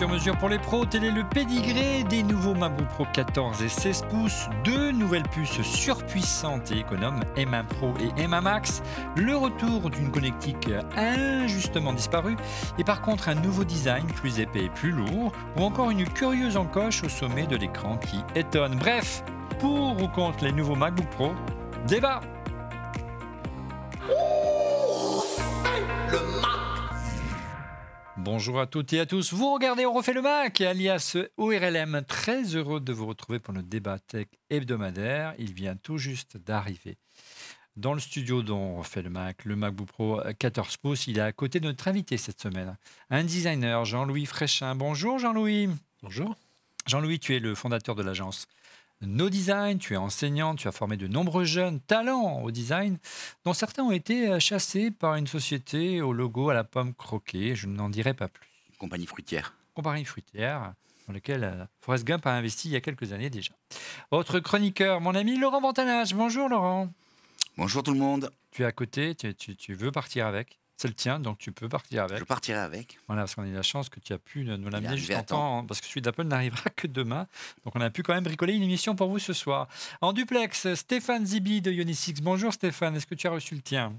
sur mesure pour les pros. Tel est le pédigré des nouveaux MacBook Pro 14 et 16 pouces. Deux nouvelles puces surpuissantes et économes, M1 Pro et M1 Max. Le retour d'une connectique injustement disparue. Et par contre, un nouveau design plus épais et plus lourd. Ou encore une curieuse encoche au sommet de l'écran qui étonne. Bref, pour ou contre les nouveaux MacBook Pro, débat Bonjour à toutes et à tous. Vous regardez On refait le Mac, alias ORLM. Très heureux de vous retrouver pour notre débat tech hebdomadaire. Il vient tout juste d'arriver. Dans le studio dont on refait le Mac, le MacBook Pro 14 pouces, il est à côté de notre invité cette semaine, un designer, Jean-Louis Fréchin. Bonjour Jean-Louis. Bonjour. Jean-Louis, tu es le fondateur de l'agence No Design, tu es enseignant, tu as formé de nombreux jeunes talents au design, dont certains ont été euh, chassés par une société au logo à la pomme croquée. Je n'en dirai pas plus. Compagnie fruitière. Compagnie fruitière, dans laquelle euh, Forrest Gump a investi il y a quelques années déjà. Autre chroniqueur, mon ami Laurent Vantanage. Bonjour Laurent. Bonjour tout le monde. Tu es à côté, tu veux partir avec? C'est le tien, donc tu peux partir avec. Je partirai avec. Voilà, parce qu'on a eu la chance que tu as pu nous l'amener juste temps, parce que celui d'Apple n'arrivera que demain. Donc on a pu quand même bricoler une émission pour vous ce soir. En duplex, Stéphane Zibi de Ionix. Bonjour Stéphane, est-ce que tu as reçu le tien?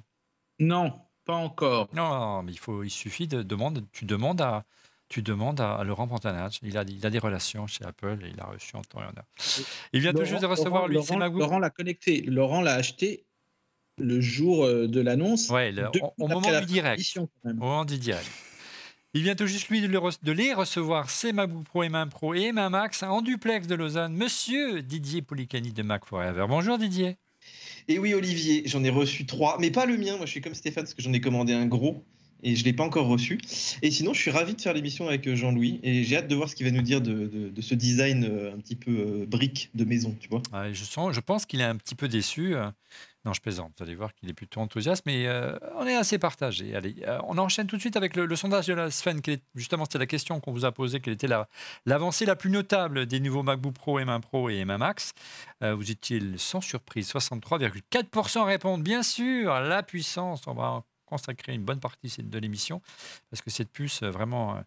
Non, pas encore. Non, mais il, faut, il suffit de demander, tu demandes à, tu demandes à, Laurent Pantanage. Il a, il a des relations chez Apple et il a reçu en temps et en heure. Il vient tout juste de recevoir lui, Laurent, Laurent l'a connecté. Laurent l'a acheté le jour euh, de l'annonce. Ouais, au, moment du direct. Au moment du direct. Il vient tout juste, lui, de, les recevoir, c'est MacBook Pro, M1 Pro et M1 Max en duplex de Lausanne. Monsieur Didier Policani de Mac Forever. Bonjour Didier. Et oui, Olivier, j'en ai reçu trois, mais pas le mien. Moi, je suis comme Stéphane parce que j'en ai commandé un gros et je ne l'ai pas encore reçu. Et sinon, je suis ravi de faire l'émission avec euh, Jean-Louis et j'ai hâte de voir ce qu'il va nous dire de, ce design euh, un petit peu brique de maison, tu vois. je, sens, je pense qu'il est un petit peu déçu. Non, je plaisante. Vous allez voir qu'il est plutôt enthousiaste, mais euh, on est assez partagé. Allez, euh, on enchaîne tout de suite avec le, sondage de la Sven. justement, c'était la question qu'on vous a posée. Quelle était l'avancée la, plus notable des nouveaux MacBook Pro, M1 Pro et M1 Max euh, Vous étiez sans surprise? 63,4% répondent bien sûr la puissance. On va consacrer une bonne partie de l'émission parce que cette puce vraiment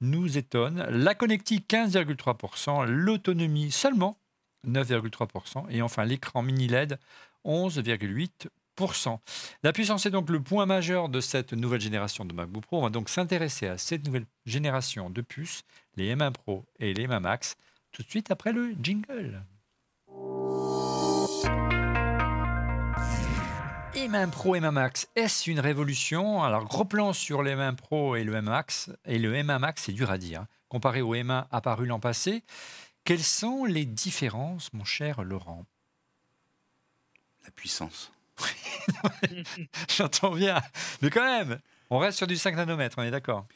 nous étonne. La connectique 15,3%, l'autonomie seulement 9,3%. Et enfin, l'écran mini LED, 11,8%. La puissance est donc le point majeur de cette nouvelle génération de MacBook Pro. On va donc s'intéresser à cette nouvelle génération de puces, les M1 Pro et les M1 Max, tout de suite après le jingle. M1 Pro et M1 Max, est-ce une révolution? Alors, gros plan sur les M1 Pro et le M1 Max. Et le M1 Max, c'est dur à dire. Hein. Comparé au M1 apparu l'an passé, quelles sont les différences, mon cher Laurent? La puissance. J'entends bien. Mais quand même, on reste sur du 5 nanomètres, on est d'accord?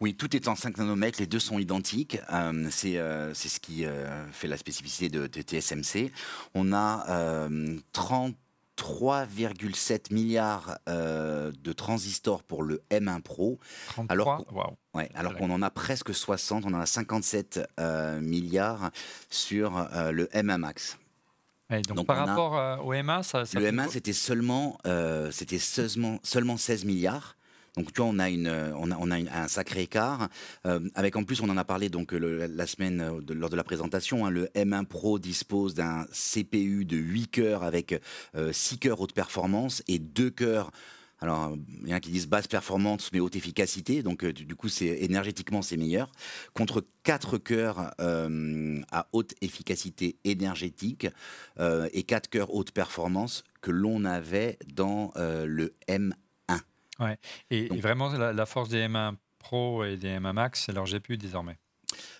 Oui, tout est en 5 nanomètres, les deux sont identiques. Euh, euh, c'est ce qui euh, fait la spécificité de, TSMC. On a 33,7 milliards de transistors pour le M1 Pro. 33 alors, ouais, qu'on en a presque 60, on en a 57 milliards sur le M1 Max donc, par rapport euh, au MA, ça, le M1 c'était seulement, euh, c'était seulement, seulement 16 milliards. Donc tu vois, on a, a un sacré écart. Euh, avec en plus, on en a parlé donc la semaine lors de la présentation. Hein, le M1 Pro dispose d'un CPU de 8 cœurs avec 6 cœurs haute performance et 2 cœurs alors, il y en a qui disent basse performance mais haute efficacité, donc euh, du coup, c'est énergétiquement c'est meilleur. Contre 4 cœurs euh, à haute efficacité énergétique euh, et 4 cœurs haute performance que l'on avait dans le M1. Ouais. Et, vraiment, la, la, force des M1 Pro et des M1 Max, c'est leur GPU désormais.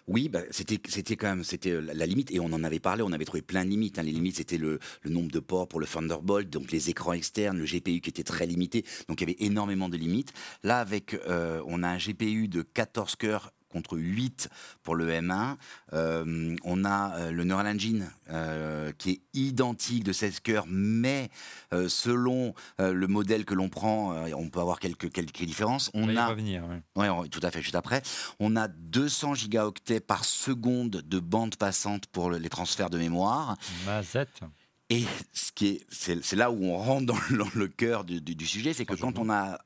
Oui, bah, c'était c'était quand même c'était euh, la, limite et on en avait parlé, on avait trouvé plein de limites. Hein. Les limites c'était le, nombre de ports pour le Thunderbolt, donc les écrans externes, le GPU qui était très limité, donc il y avait énormément de limites. Là avec euh, on a un GPU de 14 cœurs contre 8 pour le M1. Euh, on a euh, le Neural Engine euh, qui est identique de 16 cœurs, mais selon le modèle que l'on prend, on peut avoir quelques, quelques différences. On, a, revenir. Oui. tout à fait, juste après. On a 200 gigaoctets par seconde de bande passante pour les transferts de mémoire. Mazette. Et ce qui est, c'est, là où on rentre dans, le cœur du, sujet, c'est que quand on a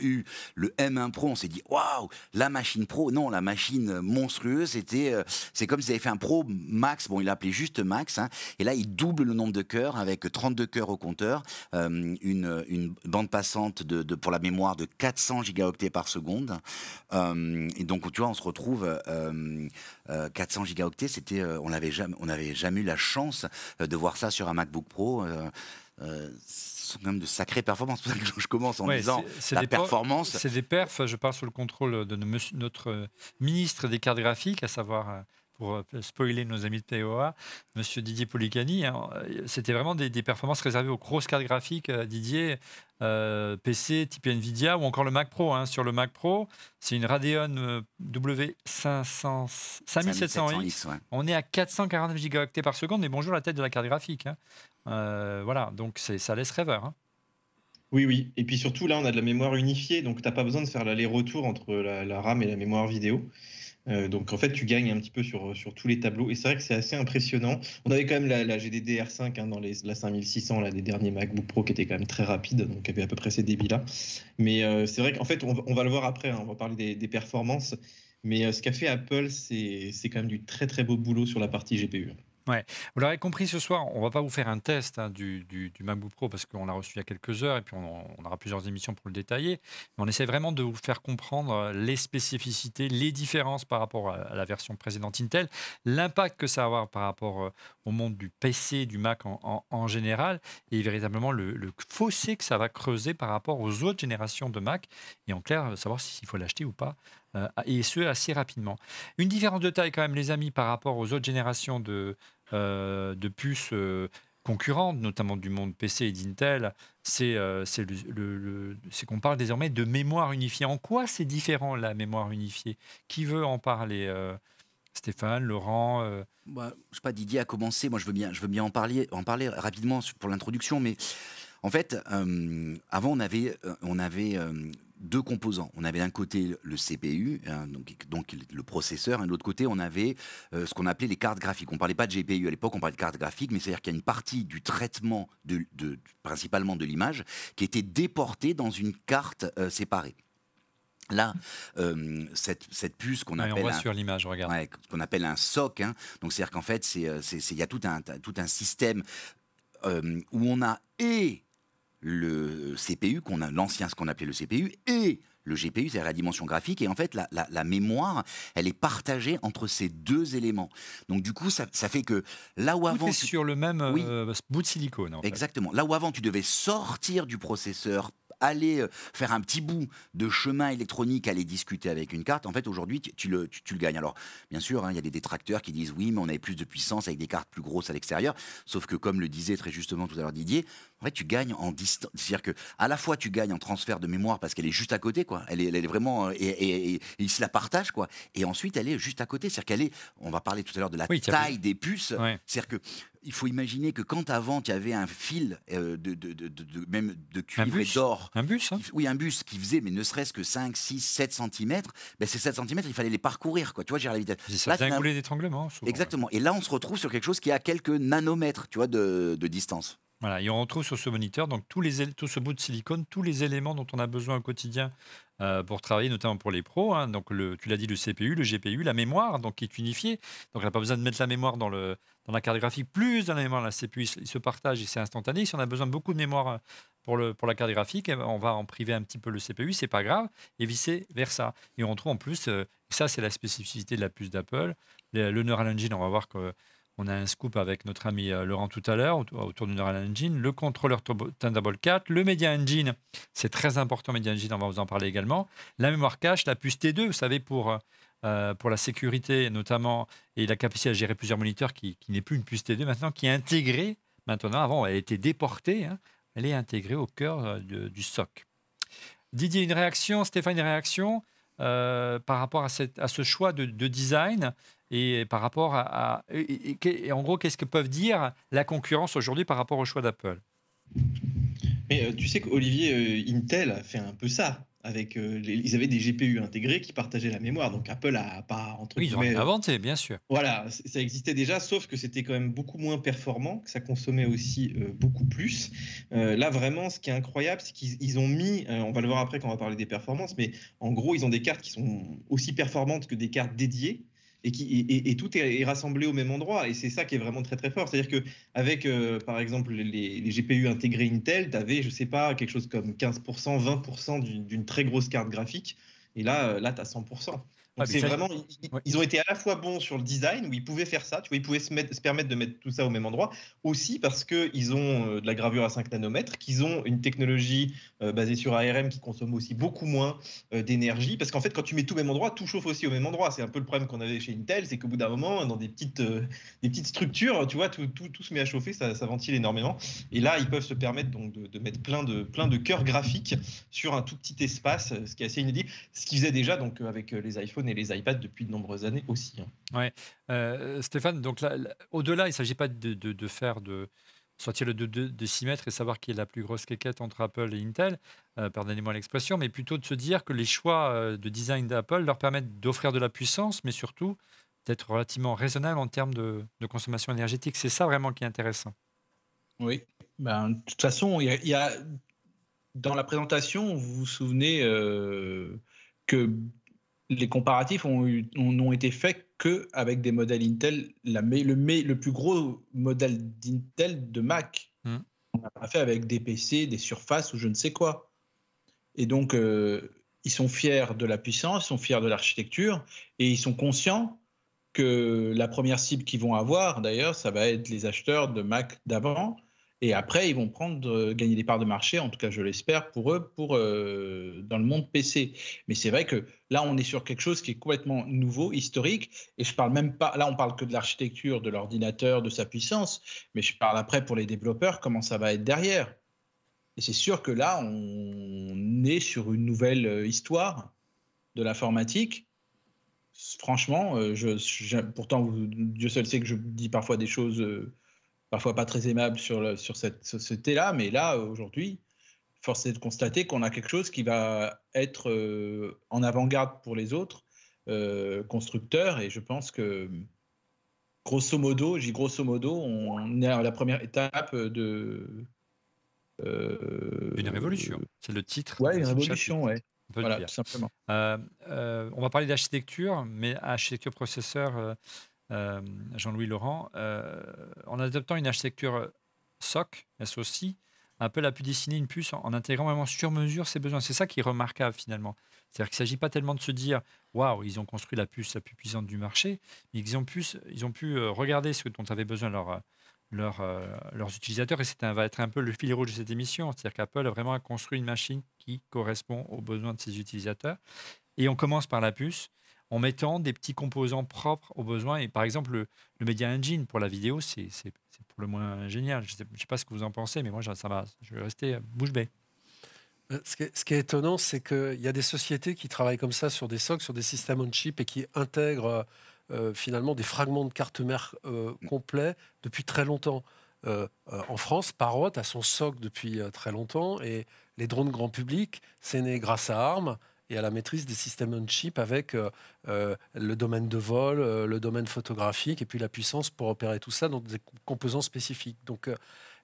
eu le M1 Pro, on s'est dit waouh, la machine Pro. Non, la machine monstrueuse, c'était, euh, c'est comme s'ils avaient fait un Pro Max. Bon, il l'appelait juste Max. hein. et là, il double le nombre de cœurs avec 32 cœurs au compteur, euh, une, bande passante de, pour la mémoire de 400 gigaoctets par seconde. Euh, et donc, tu vois, on se retrouve euh, euh, 400 gigaoctets. C'était, on n'avait jamais, on n'avait jamais eu la chance de voir ça sur un MacBook Pro. Euh, ce sont quand même de sacrées performances. C'est pour ça que je commence en Ouais, disant c'est- la performance. C'est des perfs, je parle sous le contrôle de notre euh, ministre des cartes graphiques, à savoir, euh, pour euh, spoiler nos amis de POA, monsieur Didier Policani. hein, euh, C'était vraiment des, des performances réservées aux grosses cartes graphiques, euh, Didier, euh, PC, type Nvidia, ou encore le Mac Pro. hein. Sur le Mac Pro, c'est une Radeon euh, W500 5700X. ouais. On est à 449 gigaoctets par seconde, mais bonjour la tête de la carte graphique. hein. Euh, voilà, donc ça laisse rêveur. hein. Oui, oui. Et puis surtout, là, on a de la mémoire unifiée, donc tu n'as pas besoin de faire l'aller-retour entre la, la RAM et la mémoire vidéo. Euh, donc en fait, tu gagnes un petit peu sur, sur tous les tableaux. Et c'est vrai que c'est assez impressionnant. On avait quand même la, la GDDR5 hein, dans les, la 5600, là, des derniers MacBook Pro qui étaient quand même très rapides, donc qui avaient à peu près ces débits-là. Mais euh, c'est vrai qu'en fait, on, va- on va le voir après, hein, on va parler des, performances. Mais euh, ce qu'a fait Apple, c'est quand même du très très beau boulot sur la partie GPU. Vous l'aurez compris ce soir, on va pas vous faire un test hein, du, du- MacBook Pro parce qu'on l'a reçu il y a quelques heures et puis on, aura plusieurs émissions pour le détailler. Mais on essaie vraiment de vous faire comprendre euh, les spécificités, les différences par rapport à, la version précédente Intel, l'impact que ça va avoir par rapport euh, au monde du PC, du Mac en, général et véritablement le, le fossé que ça va creuser par rapport aux autres générations de Mac et en clair, savoir s'il faut l'acheter ou pas. Euh, et ce assez rapidement. Une différence de taille quand même, les amis, par rapport aux autres générations de, euh, de puces euh, concurrentes, notamment du monde PC et d'Intel, c'est le- le- le- qu'on parle désormais de mémoire unifiée. En quoi c'est différent la mémoire unifiée? Qui veut en parler Stéphane, Laurent euh, Bah, je sais pas, Didier a commencé. Moi, je veux bien, je veux bien en parler, en parler rapidement pour l'introduction. Mais en fait, avant, on avait, on avait deux composants. On avait d'un côté le CPU, hein, donc, donc le processeur, et de l'autre côté, on avait euh, ce qu'on appelait les cartes graphiques. On parlait pas de GPU à l'époque, on parlait de cartes graphiques, mais c'est-à-dire qu'il y a une partie du traitement, de, de- principalement de l'image, qui était déportée dans une carte euh, séparée. Là, euh, cette, cette puce qu'on ouais, appelle voit un- sur l'image, regarde. Ouais, qu'on appelle un SOC. hein. Donc, c'est-à-dire qu'en fait, il y a tout un, tout un système où on a et le CPU, qu'on a l'ancien, ce qu'on appelait le CPU, et le GPU, c'est-à-dire la dimension graphique. Et en fait, la, la- la mémoire, elle est partagée entre ces deux éléments. Donc, du coup, ça, ça fait que là où Tout avant. est tu- sur le même Oui. euh, bout de silicone. en fait. Exactement. Là où avant, tu devais sortir du processeur, aller euh, faire un petit bout de chemin électronique, aller discuter avec une carte, en fait, aujourd'hui, tu, tu le, tu, tu le gagnes. Alors, bien sûr, hein, il y a des détracteurs qui disent oui, mais on avait plus de puissance avec des cartes plus grosses à l'extérieur. Sauf que, comme le disait très justement tout à l'heure Didier, en fait, tu gagnes en distance. C'est-à-dire que, à la fois, tu gagnes en transfert de mémoire parce qu'elle est juste à côté, quoi. Elle est, elle est vraiment. euh, Et, et- ils se la partagent, quoi. Et ensuite, elle est juste à côté. C'est-à-dire qu'elle est. On va parler tout à l'heure de la Oui, taille des puces. Ouais. C'est-à-dire que il faut imaginer que quand avant tu avais un fil euh, de, de, de- de- de- même de cuivre et d'or, Un bus, hein qui- oui un bus qui faisait mais ne serait-ce que 5, 6, 7 cm, ben ces 7 cm il fallait les parcourir quoi, tu vois, gérer la vitesse. C'est ça, Là, c'est un goulet d'étranglement. Exactement. Et là on se retrouve sur quelque chose qui a quelques nanomètres, tu vois, de, distance. Voilà, et on retrouve sur ce moniteur donc tous les tout ce bout de silicone, tous les éléments dont on a besoin au quotidien euh, pour travailler, notamment pour les pros. hein. donc le, tu l'as dit, le CPU, le GPU, la mémoire, donc qui est unifiée. Donc on n'a pas besoin de mettre la mémoire dans la carte graphique, plus dans la mémoire, la CPU, ils se- partagent et c'est instantané. Si on a besoin de beaucoup de mémoire euh, pour la carte graphique, eh ben, on va en priver un petit peu le CPU, c'est pas grave, et vice versa. Et on trouve en plus, euh, ça c'est la spécificité de la puce d'Apple, le, le Neural Engine. On va voir que on a un scoop avec notre ami euh, Laurent tout à l'heure autour, du Neural Engine, le contrôleur Thunderbolt 4, le Media Engine, c'est très important, Media Engine, on va vous en parler également, la mémoire cache, la puce T2, vous savez, pour, euh, pour la sécurité notamment, et la capacité à gérer plusieurs moniteurs, qui, qui n'est plus une puce T2 maintenant, qui est intégrée, maintenant, avant, elle été déportée, hein, elle est intégrée au cœur euh, du SOC. Didier, une réaction, Stéphane, une réaction? Euh, par rapport à, ce choix de design et par rapport à, à- et- et- et en gros, qu'est-ce que peuvent dire la concurrence aujourd'hui par rapport au choix d'Apple? Mais euh, tu sais qu'Olivier, euh, Intel a fait un peu ça. avec euh, les- ils avaient des GPU intégrés qui partageaient la mémoire. Donc Apple a pas entre Oui, ils ont inventé, bien sûr. voilà, ça existait déjà, sauf que c'était quand même beaucoup moins performant, que ça consommait aussi euh, beaucoup plus. Là, vraiment, ce qui est incroyable, c'est qu'ils ils ont mis, on va le voir après quand on va parler des performances, mais en gros, ils ont des cartes qui sont aussi performantes que des cartes dédiées. Et, tout est, rassemblé au même endroit. Et c'est ça qui est vraiment très très fort. C'est-à-dire qu'avec, par exemple, les, GPU intégrés Intel, tu avais, je sais pas, quelque chose comme 15%, 20% d'une d'une très grosse carte graphique. Et là, euh, là tu as 100%. Ah, c'est vraiment, ils, Ouais. ils ont été à la fois bons sur le design, où ils pouvaient faire ça, tu vois, ils pouvaient se, mettre- se permettre de mettre tout ça au même endroit, aussi parce qu'ils ont euh, de la gravure à 5 nanomètres, qu'ils ont une technologie euh, basée sur ARM qui consomme aussi beaucoup moins euh, d'énergie, parce qu'en fait, quand tu mets tout au même endroit, tout chauffe aussi au même endroit. C'est un peu le problème qu'on avait chez Intel, c'est qu'au bout d'un moment, dans des petites, euh, des petites structures, tu vois, tout, tout, tout se met à chauffer, ça, ça ventile énormément. Et là, ils peuvent se permettre donc de, de mettre plein de, plein de cœurs graphiques sur un tout petit espace, ce qui est assez inédit, ce qu'ils faisaient déjà donc, avec les iPhones et les iPads depuis de nombreuses années aussi. hein. Euh, Stéphane, donc là, là, au-delà, il ne s'agit pas de, de- de faire de sortir le 2 décimètre et savoir qui est la plus grosse quéquette entre Apple et Intel, euh, pardonnez-moi l'expression, mais plutôt de se dire que les choix euh, de design d'Apple leur permettent d'offrir de la puissance, mais surtout d'être relativement raisonnable en termes de, de consommation énergétique. C'est ça vraiment qui est intéressant. Oui. Ben, de toute façon, il y a, il y a- dans la présentation, vous vous souvenez euh, que les comparatifs ont, eu- ont- n'ont été faits que avec des modèles Intel. La, le, le plus gros modèle d'Intel de Mac, Hmm. on l'a pas fait avec des PC, des surfaces ou je ne sais quoi. Et donc, euh, ils sont fiers de la puissance, ils sont fiers de l'architecture et ils sont conscients que la première cible qu'ils vont avoir, d'ailleurs, ça va être les acheteurs de Mac d'avant. Et après, ils vont prendre, euh, gagner des parts de marché, en tout cas, je l'espère, pour eux, pour, euh, dans le monde PC. Mais c'est vrai que là, on est sur quelque chose qui est complètement nouveau, historique. Et je parle même pas, là, on parle que de l'architecture, de l'ordinateur, de sa puissance. Mais je parle après pour les développeurs, comment ça va être derrière. Et c'est sûr que là, on est sur une nouvelle euh, histoire de l'informatique. Franchement, pourtant, Dieu seul sait que je dis parfois des choses parfois pas très aimables sur, le- sur cette société-là, mais là, aujourd'hui, force est de constater qu'on a quelque chose qui va être euh, en avant-garde pour les autres euh, constructeurs, et je pense que, grosso modo, j'ai grosso modo, on est à la première étape de... euh, Une révolution, c'est le titre. De une ce révolution, le Voilà, tout simplement. On va parler d'architecture, mais architecture processeur, euh, Jean-Louis Laurent, euh, en adoptant une architecture SOC, SOC, Apple a pu dessiner une puce en, intégrant vraiment sur mesure ses besoins. C'est ça qui est remarquable finalement. C'est-à-dire qu'il ne s'agit pas tellement de se dire waouh, ils ont construit la puce la plus puissante du marché, mais ils ont pu, ils ont pu euh, regarder ce dont avaient besoin leurs leurs, utilisateurs. Et c'est un, va être un peu le fil rouge de cette émission. C'est-à-dire qu'Apple a vraiment construit une machine qui correspond aux besoins de ses utilisateurs. Et on commence par la puce en mettant des petits composants propres aux besoins. Et par exemple, le, Media Engine pour la vidéo, c'est pour le moins génial. Je ne sais, pas ce que vous en pensez, mais moi, ça. Je vais rester bouche bée. Euh, Ce qui est, étonnant, c'est qu'il y a des sociétés qui travaillent comme ça sur des SOC, sur des systèmes on-chip et qui intègrent euh, finalement des fragments de carte mère euh, complets depuis très longtemps. Euh, euh, en France, Parrot a son SOC depuis euh, très longtemps et les drones grand public, c'est né grâce à ARM et à la maîtrise des systèmes on-chip avec euh, euh, le domaine de vol, euh, le domaine photographique et puis la puissance pour opérer tout ça dans des co- composants spécifiques. Donc,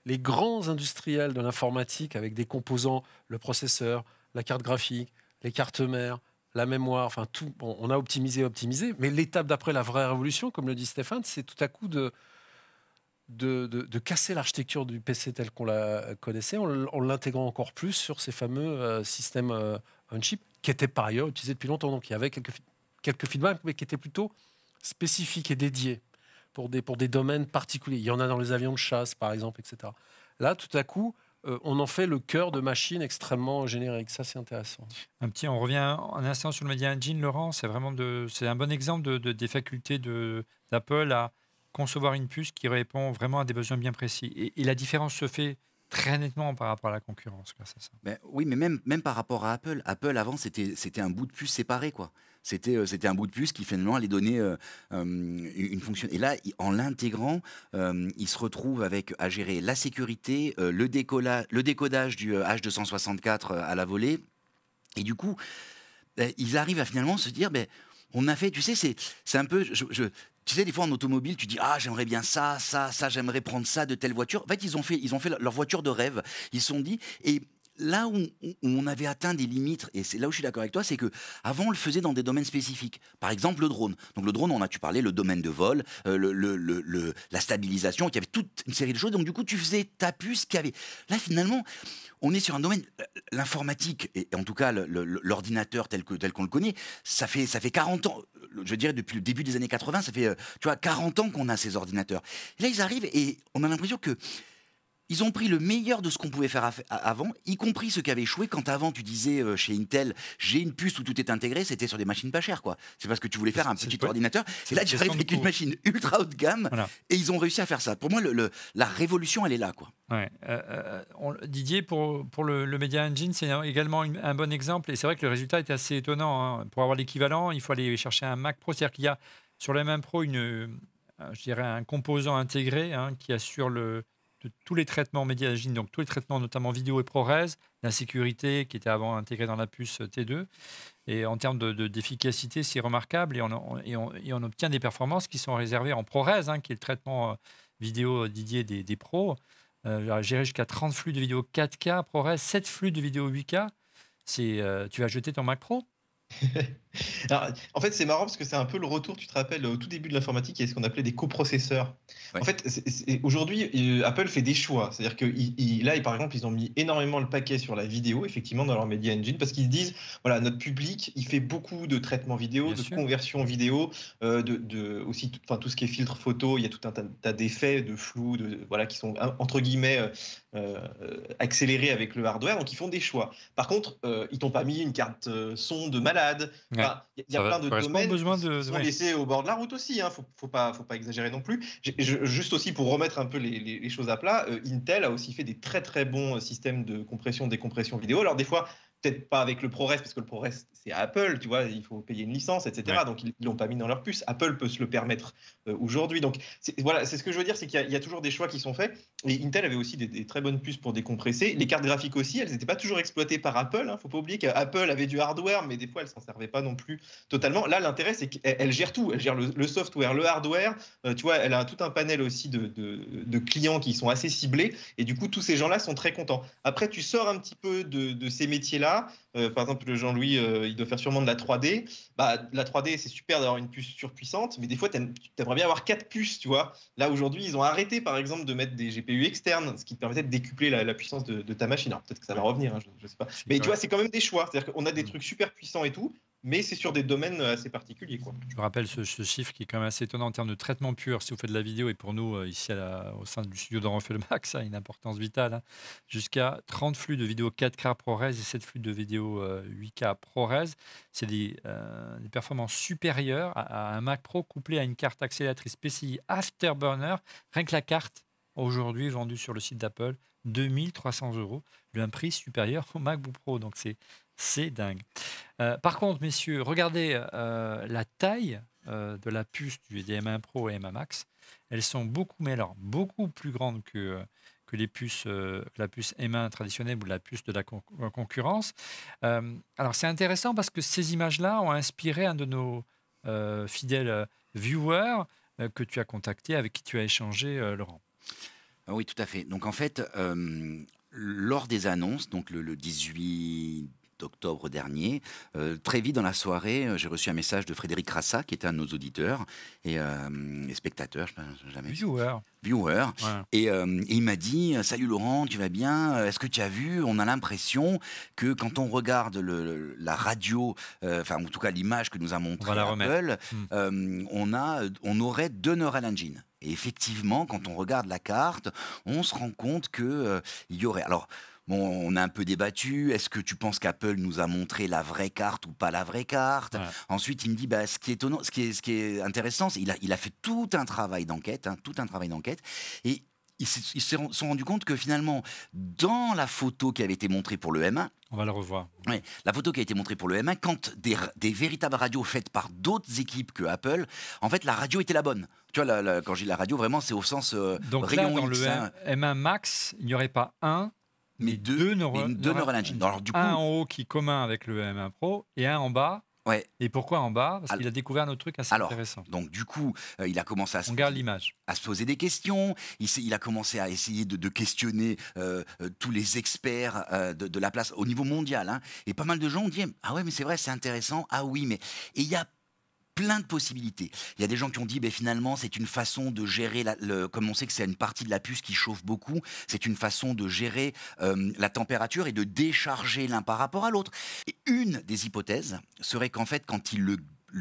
les grands industriels de l'informatique avec des composants, le processeur, la carte graphique, les cartes mères, la mémoire, enfin tout, bon, on a optimisé, optimisé, mais l'étape d'après la vraie révolution, comme le dit Stéphane, c'est tout à coup de, de, de- casser l'architecture du PC tel qu'on la connaissait en, l'intégrant encore plus sur ces fameux systèmes on-chip qui étaient par ailleurs utilisés depuis longtemps. Donc il y avait quelques, quelques feedbacks, mais qui étaient plutôt spécifiques et dédiés pour des, pour des domaines particuliers. Il y en a dans les avions de chasse, par exemple, etc. Là, tout à coup, euh, on en fait le cœur de machines extrêmement génériques. Ça, c'est intéressant. Un petit, on revient un instant sur le Media Engine, Laurent. C'est vraiment de, c'est un bon exemple de, de- des facultés de, d'Apple à concevoir une puce qui répond vraiment à des besoins bien précis. Et la différence se fait très nettement par rapport à la concurrence. à ça. Mais oui, mais même, même par rapport à Apple, Apple avant c'était un bout de puce séparé quoi. C'était euh, c'était un bout de puce qui finalement allait donner euh, euh, une fonction. Et là, en l'intégrant, euh, il se retrouve avec à gérer la sécurité, euh, le le décodage du euh, H264 à la volée. Et du coup, ben, ils arrivent à finalement se dire, ben, on a fait, tu sais, c'est, un peu, tu sais, des fois en automobile, tu dis ah j'aimerais bien ça, ça, ça, j'aimerais prendre ça de telle voiture. En fait, ils ont fait, ils ont fait leur voiture de rêve. Ils se sont dit et là où, on avait atteint des limites, et c'est là où je suis d'accord avec toi, c'est que avant on le faisait dans des domaines spécifiques. Par exemple le drone. Donc le drone, on a tu parlais le domaine de vol, euh, la stabilisation, il y avait toute une série de choses. Donc du coup tu faisais ta puce qui avait. Là finalement, on est sur un domaine, euh, l'informatique, et en tout cas l'ordinateur tel que tel qu'on le connaît, ça fait ça fait 40 ans, euh, je dirais depuis le début des années 80, ça fait tu vois 40 ans qu'on a ces ordinateurs. Et là ils arrivent et on a l'impression que ils ont pris le meilleur de ce qu'on pouvait faire avant, y compris ce qui avait échoué. Quand avant tu disais euh, chez Intel, j'ai une puce où tout est intégré, c'était sur des machines pas chères, quoi. C'est parce que tu voulais faire un petit ordinateur. Et là, tu arrives avec une machine ultra haut de gamme, Voilà. et ils ont réussi à faire ça. Pour moi, le, le- la révolution, elle est là, quoi. Ouais, euh, euh, on- Didier, pour, pour le, le Media Engine, c'est également une- un bon exemple. Et c'est vrai que le résultat est assez étonnant. hein. Pour avoir l'équivalent, il faut aller chercher un Mac Pro. C'est-à-dire qu'il y a sur le M1 Pro une, je dirais un composant intégré hein, qui assure le, tous les traitements Media Engine, donc tous les traitements notamment vidéo et ProRes, la sécurité qui était avant intégrée dans la puce T2. Et en termes de- de- d'efficacité, c'est remarquable et on, et on- et on obtient des performances qui sont réservées en ProRes, hein, qui est le traitement euh, vidéo euh, Didier des, des pros. Euh, gérer jusqu'à 30 flux de vidéo 4K, ProRes, 7 flux de vidéo 8K. C'est, euh, tu vas jeter ton Mac Pro? Alors, en fait, c'est marrant parce que c'est un peu le retour, tu te rappelles, au tout début de l'informatique, il y a ce qu'on appelait des coprocesseurs. Ouais. En fait, aujourd'hui, euh, Apple fait des choix. C'est-à-dire que il- là, par exemple, ils ont mis énormément le paquet sur la vidéo, effectivement, dans leur Media Engine, parce qu'ils se disent, voilà, notre public, il fait beaucoup de traitements vidéo, Bien de sûr. conversion vidéo, euh, de, de- aussi tout, enfin, tout ce qui est filtre photo, il y a tout un tas, d'effets, de flou, de, voilà, qui sont, entre guillemets, euh, accélérés avec le hardware. Donc, ils font des choix. Par contre, euh, ils t'ont pas mis une carte son de malade. Ouais. Enfin, il y a Ça va- plein de domaines besoins qui de- sont ouais. laissés au bord de la route aussi. Hein. Faut, faut pas, faut pas exagérer non plus. Je- juste aussi pour remettre un peu les, les- les choses à plat, euh, Intel a aussi fait des très très bons euh, systèmes de compression, décompression vidéo. Alors des fois, peut-être pas avec le ProRes parce que le ProRes c'est Apple, tu vois, il faut payer une licence, etc. Ouais. Donc ils ils l'ont pas mis dans leur puce. Apple peut se le permettre euh, aujourd'hui. Donc voilà, c'est ce que je veux dire, c'est qu'il y, a- il y a toujours des choix qui sont faits. Et Intel avait aussi des, des très bonnes puces pour décompresser. Les cartes graphiques aussi, elles n'étaient pas toujours exploitées par Apple. Hein. Faut pas oublier qu'Apple avait du hardware, mais des fois elles s'en servaient pas non plus totalement. Là, l'intérêt c'est qu'elle elle gère tout. Elle gère le, le software, le hardware. Euh, tu vois, elle a tout un panel aussi de, de- de clients qui sont assez ciblés. Et du coup, tous ces gens-là sont très contents. Après, tu sors un petit peu de, de ces métiers-là. Euh, par exemple, Jean-Louis, euh, il doit faire sûrement de la 3D. Bah, la 3D, c'est super d'avoir une puce surpuissante, mais des fois, tu aimerais bien avoir quatre puces, tu vois. Là, aujourd'hui, ils ont arrêté, par exemple, de mettre des GPU externes, ce qui te permettait de décupler la, la puissance de, de ta machine. Alors, peut-être que ça va revenir, hein, je, je sais pas. Mais tu vois, c'est quand même des choix. C'est-à-dire qu'on a des Mm. trucs super puissants et tout, mais c'est sur des domaines assez particuliers, quoi. Je vous rappelle ce, chiffre qui est quand même assez étonnant en termes de traitement pur. Si vous faites de la vidéo, et pour nous, euh, ici au sein du studio le Max, ça a une importance vitale. hein. Jusqu'à 30 flux de vidéo 4K ProRes et 7 flux de vidéo euh, 8K ProRes. C'est des, euh, performances supérieures à, à un Mac Pro couplé à une carte accélératrice PCI Afterburner. Rien que la carte, aujourd'hui vendue sur le site d'Apple, 2300 euros, un prix supérieur au MacBook Pro. Donc c'est c'est dingue. Euh, par contre, messieurs, regardez euh, la taille euh, de la puce du DM1 Pro et M1 Max. Elles sont beaucoup, beaucoup plus grandes que, que les puces, la puce M1 traditionnelle ou la puce de la con- concurrence. Alors c'est intéressant parce que ces images-là ont inspiré un de nos fidèles viewers que tu as contacté, avec qui tu as échangé, Laurent. Ah Oui, tout à fait. Donc en fait, lors des annonces, donc le, le 18 octobre dernier, euh, très vite dans la soirée, euh, j'ai reçu un message de Frédéric Rassa, qui était un de nos auditeurs et, euh, et spectateurs, je sais jamais Viewer. viewer, ouais. et, euh, et il m'a dit Salut Laurent, tu vas bien? Est-ce que tu as vu? On a l'impression que quand on regarde le- la radio, enfin en tout cas l'image que nous a montré la Apple. Mm. euh, on, a, on aurait deux Neural Engine. Et effectivement, quand on regarde la carte, on se rend compte euh, il y aurait. Alors. Bon, on a un peu débattu. Est-ce que tu penses qu'Apple nous a montré la vraie carte ou pas la vraie carte Ouais. Ensuite, il me dit, bah, ce qui est étonnant, ce qui est, ce qui est intéressant, qu'il a, il a fait tout un travail d'enquête, hein, tout un travail d'enquête, et ils se sont rendus compte que finalement, dans la photo qui avait été montrée pour le M1, On va le revoir. Ouais, la photo qui a été montrée pour le M1, quand des, des véritables radios faites par d'autres équipes que Apple, en fait, la radio était la bonne. Tu vois, la- la- quand je dis la radio, vraiment, c'est au sens euh, Donc là, rayon dans X, le hein. M- M1 Max, il n'y aurait pas un, mais deux, neuro- mais deux Neural Engine. Alors du coup, Un en haut qui est commun avec le M1 Pro et un en bas. Ouais. Et pourquoi en bas? Parce qu'il a découvert un autre truc assez Alors, intéressant. donc du coup, euh, il a commencé à se On garde l'image. à se poser des questions. Il, a commencé à essayer de, de questionner euh, euh, tous les experts euh, de, de la place au niveau mondial. hein. Et pas mal de gens ont dit Ah ouais, mais c'est vrai, c'est intéressant. Ah oui, mais. Et il y a plein de possibilités. Il y a des gens qui ont dit, ben, finalement, c'est une façon de gérer, la- le, comme on sait que c'est une partie de la puce qui chauffe beaucoup, c'est une façon de gérer euh, la température et de décharger l'un par rapport à l'autre. Et une des hypothèses serait qu'en fait, quand il le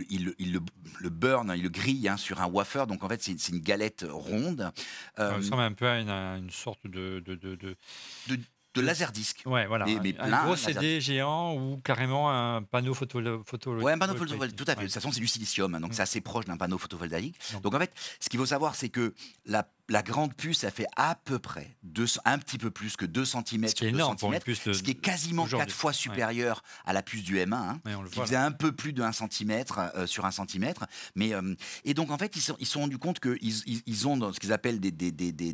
il, le- il le, le burn, il le grille hein, sur un wafer, donc en fait c'est une galette ronde Ça euh, ressemble un peu à une, à une sorte de, de, de, de- de laserdisc. Ouais, voilà. Mais- mais un, plein, gros CD géant ou carrément un panneau photo. photo Ouais, un panneau photovoltaïque, tout à fait. Ouais. De toute façon, c'est du silicium, hein, donc Mm. c'est assez proche d'un panneau photovoltaïque. Donc- Donc en fait, ce qu'il faut savoir, c'est que la, la grande puce, ça fait à peu près deux- un petit peu plus que 2 cm Ce qui est sur 2 énorme pour une cm, de. ce qui est quasiment aujourd'hui. 4 fois supérieur à la puce du M1. hein, Ouais, qui voit. faisait un peu plus de 1 cm sur 1 cm. Mais, euh, et donc, en fait, ils se sont, ils sont rendus compte qu'ils ils, ils ont dans ce qu'ils appellent des, des, des, des,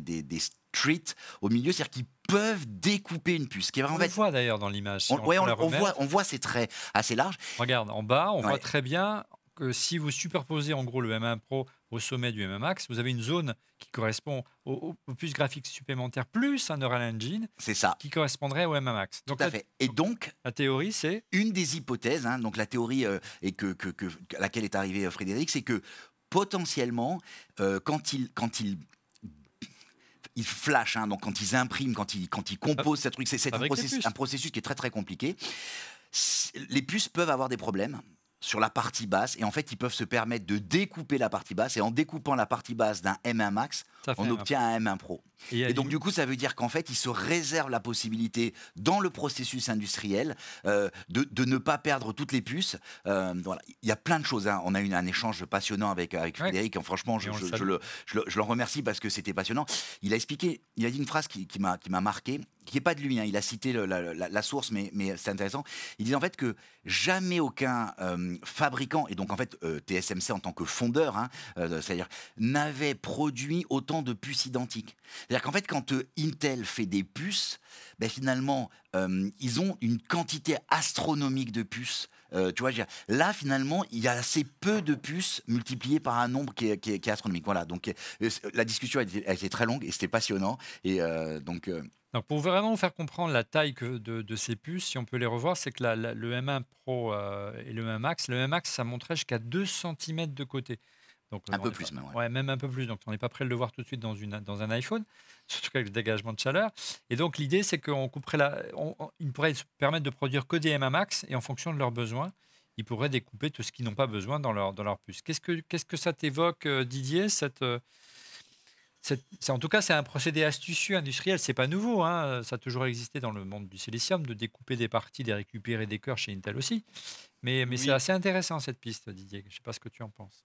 streets au milieu, c'est-à-dire qu'ils peuvent découper une puce. Ce qui est On en le fait, voit d'ailleurs dans l'image. si on, ouais, voit, on voit ces traits assez larges. Regarde, en bas, on voit très bien que si vous superposez en gros le M1 Pro au sommet du M1 Max, vous avez une zone qui correspond au, au- aux puces graphiques supplémentaires plus un Neural Engine C'est ça. qui correspondrait au M1 Max. Tout Donc à la, fait. Et donc, la théorie, c'est une des hypothèses, hein, donc la théorie euh, et que, que- que- à laquelle est arrivé euh, Frédéric, c'est que potentiellement, euh, quand il, quand il ils flash, hein, donc quand ils impriment, quand ils, quand ils composent ce truc, c'est c'est un un processus qui est très très compliqué. Les puces peuvent avoir des problèmes sur la partie basse et en fait ils peuvent se permettre de découper la partie basse et en découpant la partie basse d'un M1 Max, on obtient un M1 Pro. Et, donc, du coup, ça veut dire qu'en fait, ils se réservent la possibilité, dans le processus industriel, euh, de, de ne pas perdre toutes les puces. Euh, voilà. Il y a plein de choses. hein. On a eu un échange passionnant avec, avec Ouais. Frédéric. Et franchement, je, Et le je- le, je le- je le remercie parce que c'était passionnant. Il a expliqué, il a dit une phrase qui, qui m'a marqué, qui n'est pas de lui. hein. Il a cité la, source, mais, c'est intéressant. Il dit en fait que jamais aucun euh, fabricant, et donc en fait euh, TSMC en tant que fondeur, hein, euh, c'est-à-dire n'avait produit autant de puces identiques. C'est-à-dire qu'en fait, quand Intel fait des puces, ben finalement, ils ont une quantité astronomique de puces. Tu vois, là, finalement, il y a assez peu de puces multipliées par un nombre qui est, astronomique. Voilà, donc la discussion a a été très longue et c'était passionnant. Et donc, Donc pour vraiment vous faire comprendre la taille que de, de ces puces, si on peut les revoir, c'est que la- la- le M1 Pro euh, et le M1 Max, le M1 Max, ça montrait jusqu'à 2 cm de côté. Donc, un peu plus, pas- même. ouais. Ouais, même un peu plus. Donc, on n'est pas prêt de le voir tout de suite dans, une, dans un iPhone, surtout avec le dégagement de chaleur. Et donc, l'idée, c'est qu'on couperait la. On, on- ils pourraient se permettre de produire que des M1 Max et en fonction de leurs besoins, ils pourraient découper tout ce qu'ils n'ont pas besoin dans leur, dans leur puce. Qu'est-ce que, qu'est-ce que ça t'évoque, euh, Didier cette, euh, cette- c'est- En tout cas, c'est un procédé astucieux industriel. C'est pas nouveau. hein. Ça a toujours existé dans le monde du silicium de découper des parties, de récupérer des cœurs chez Intel aussi. Mais, mais Oui. c'est assez intéressant cette piste, Didier. Je ne sais pas ce que tu en penses.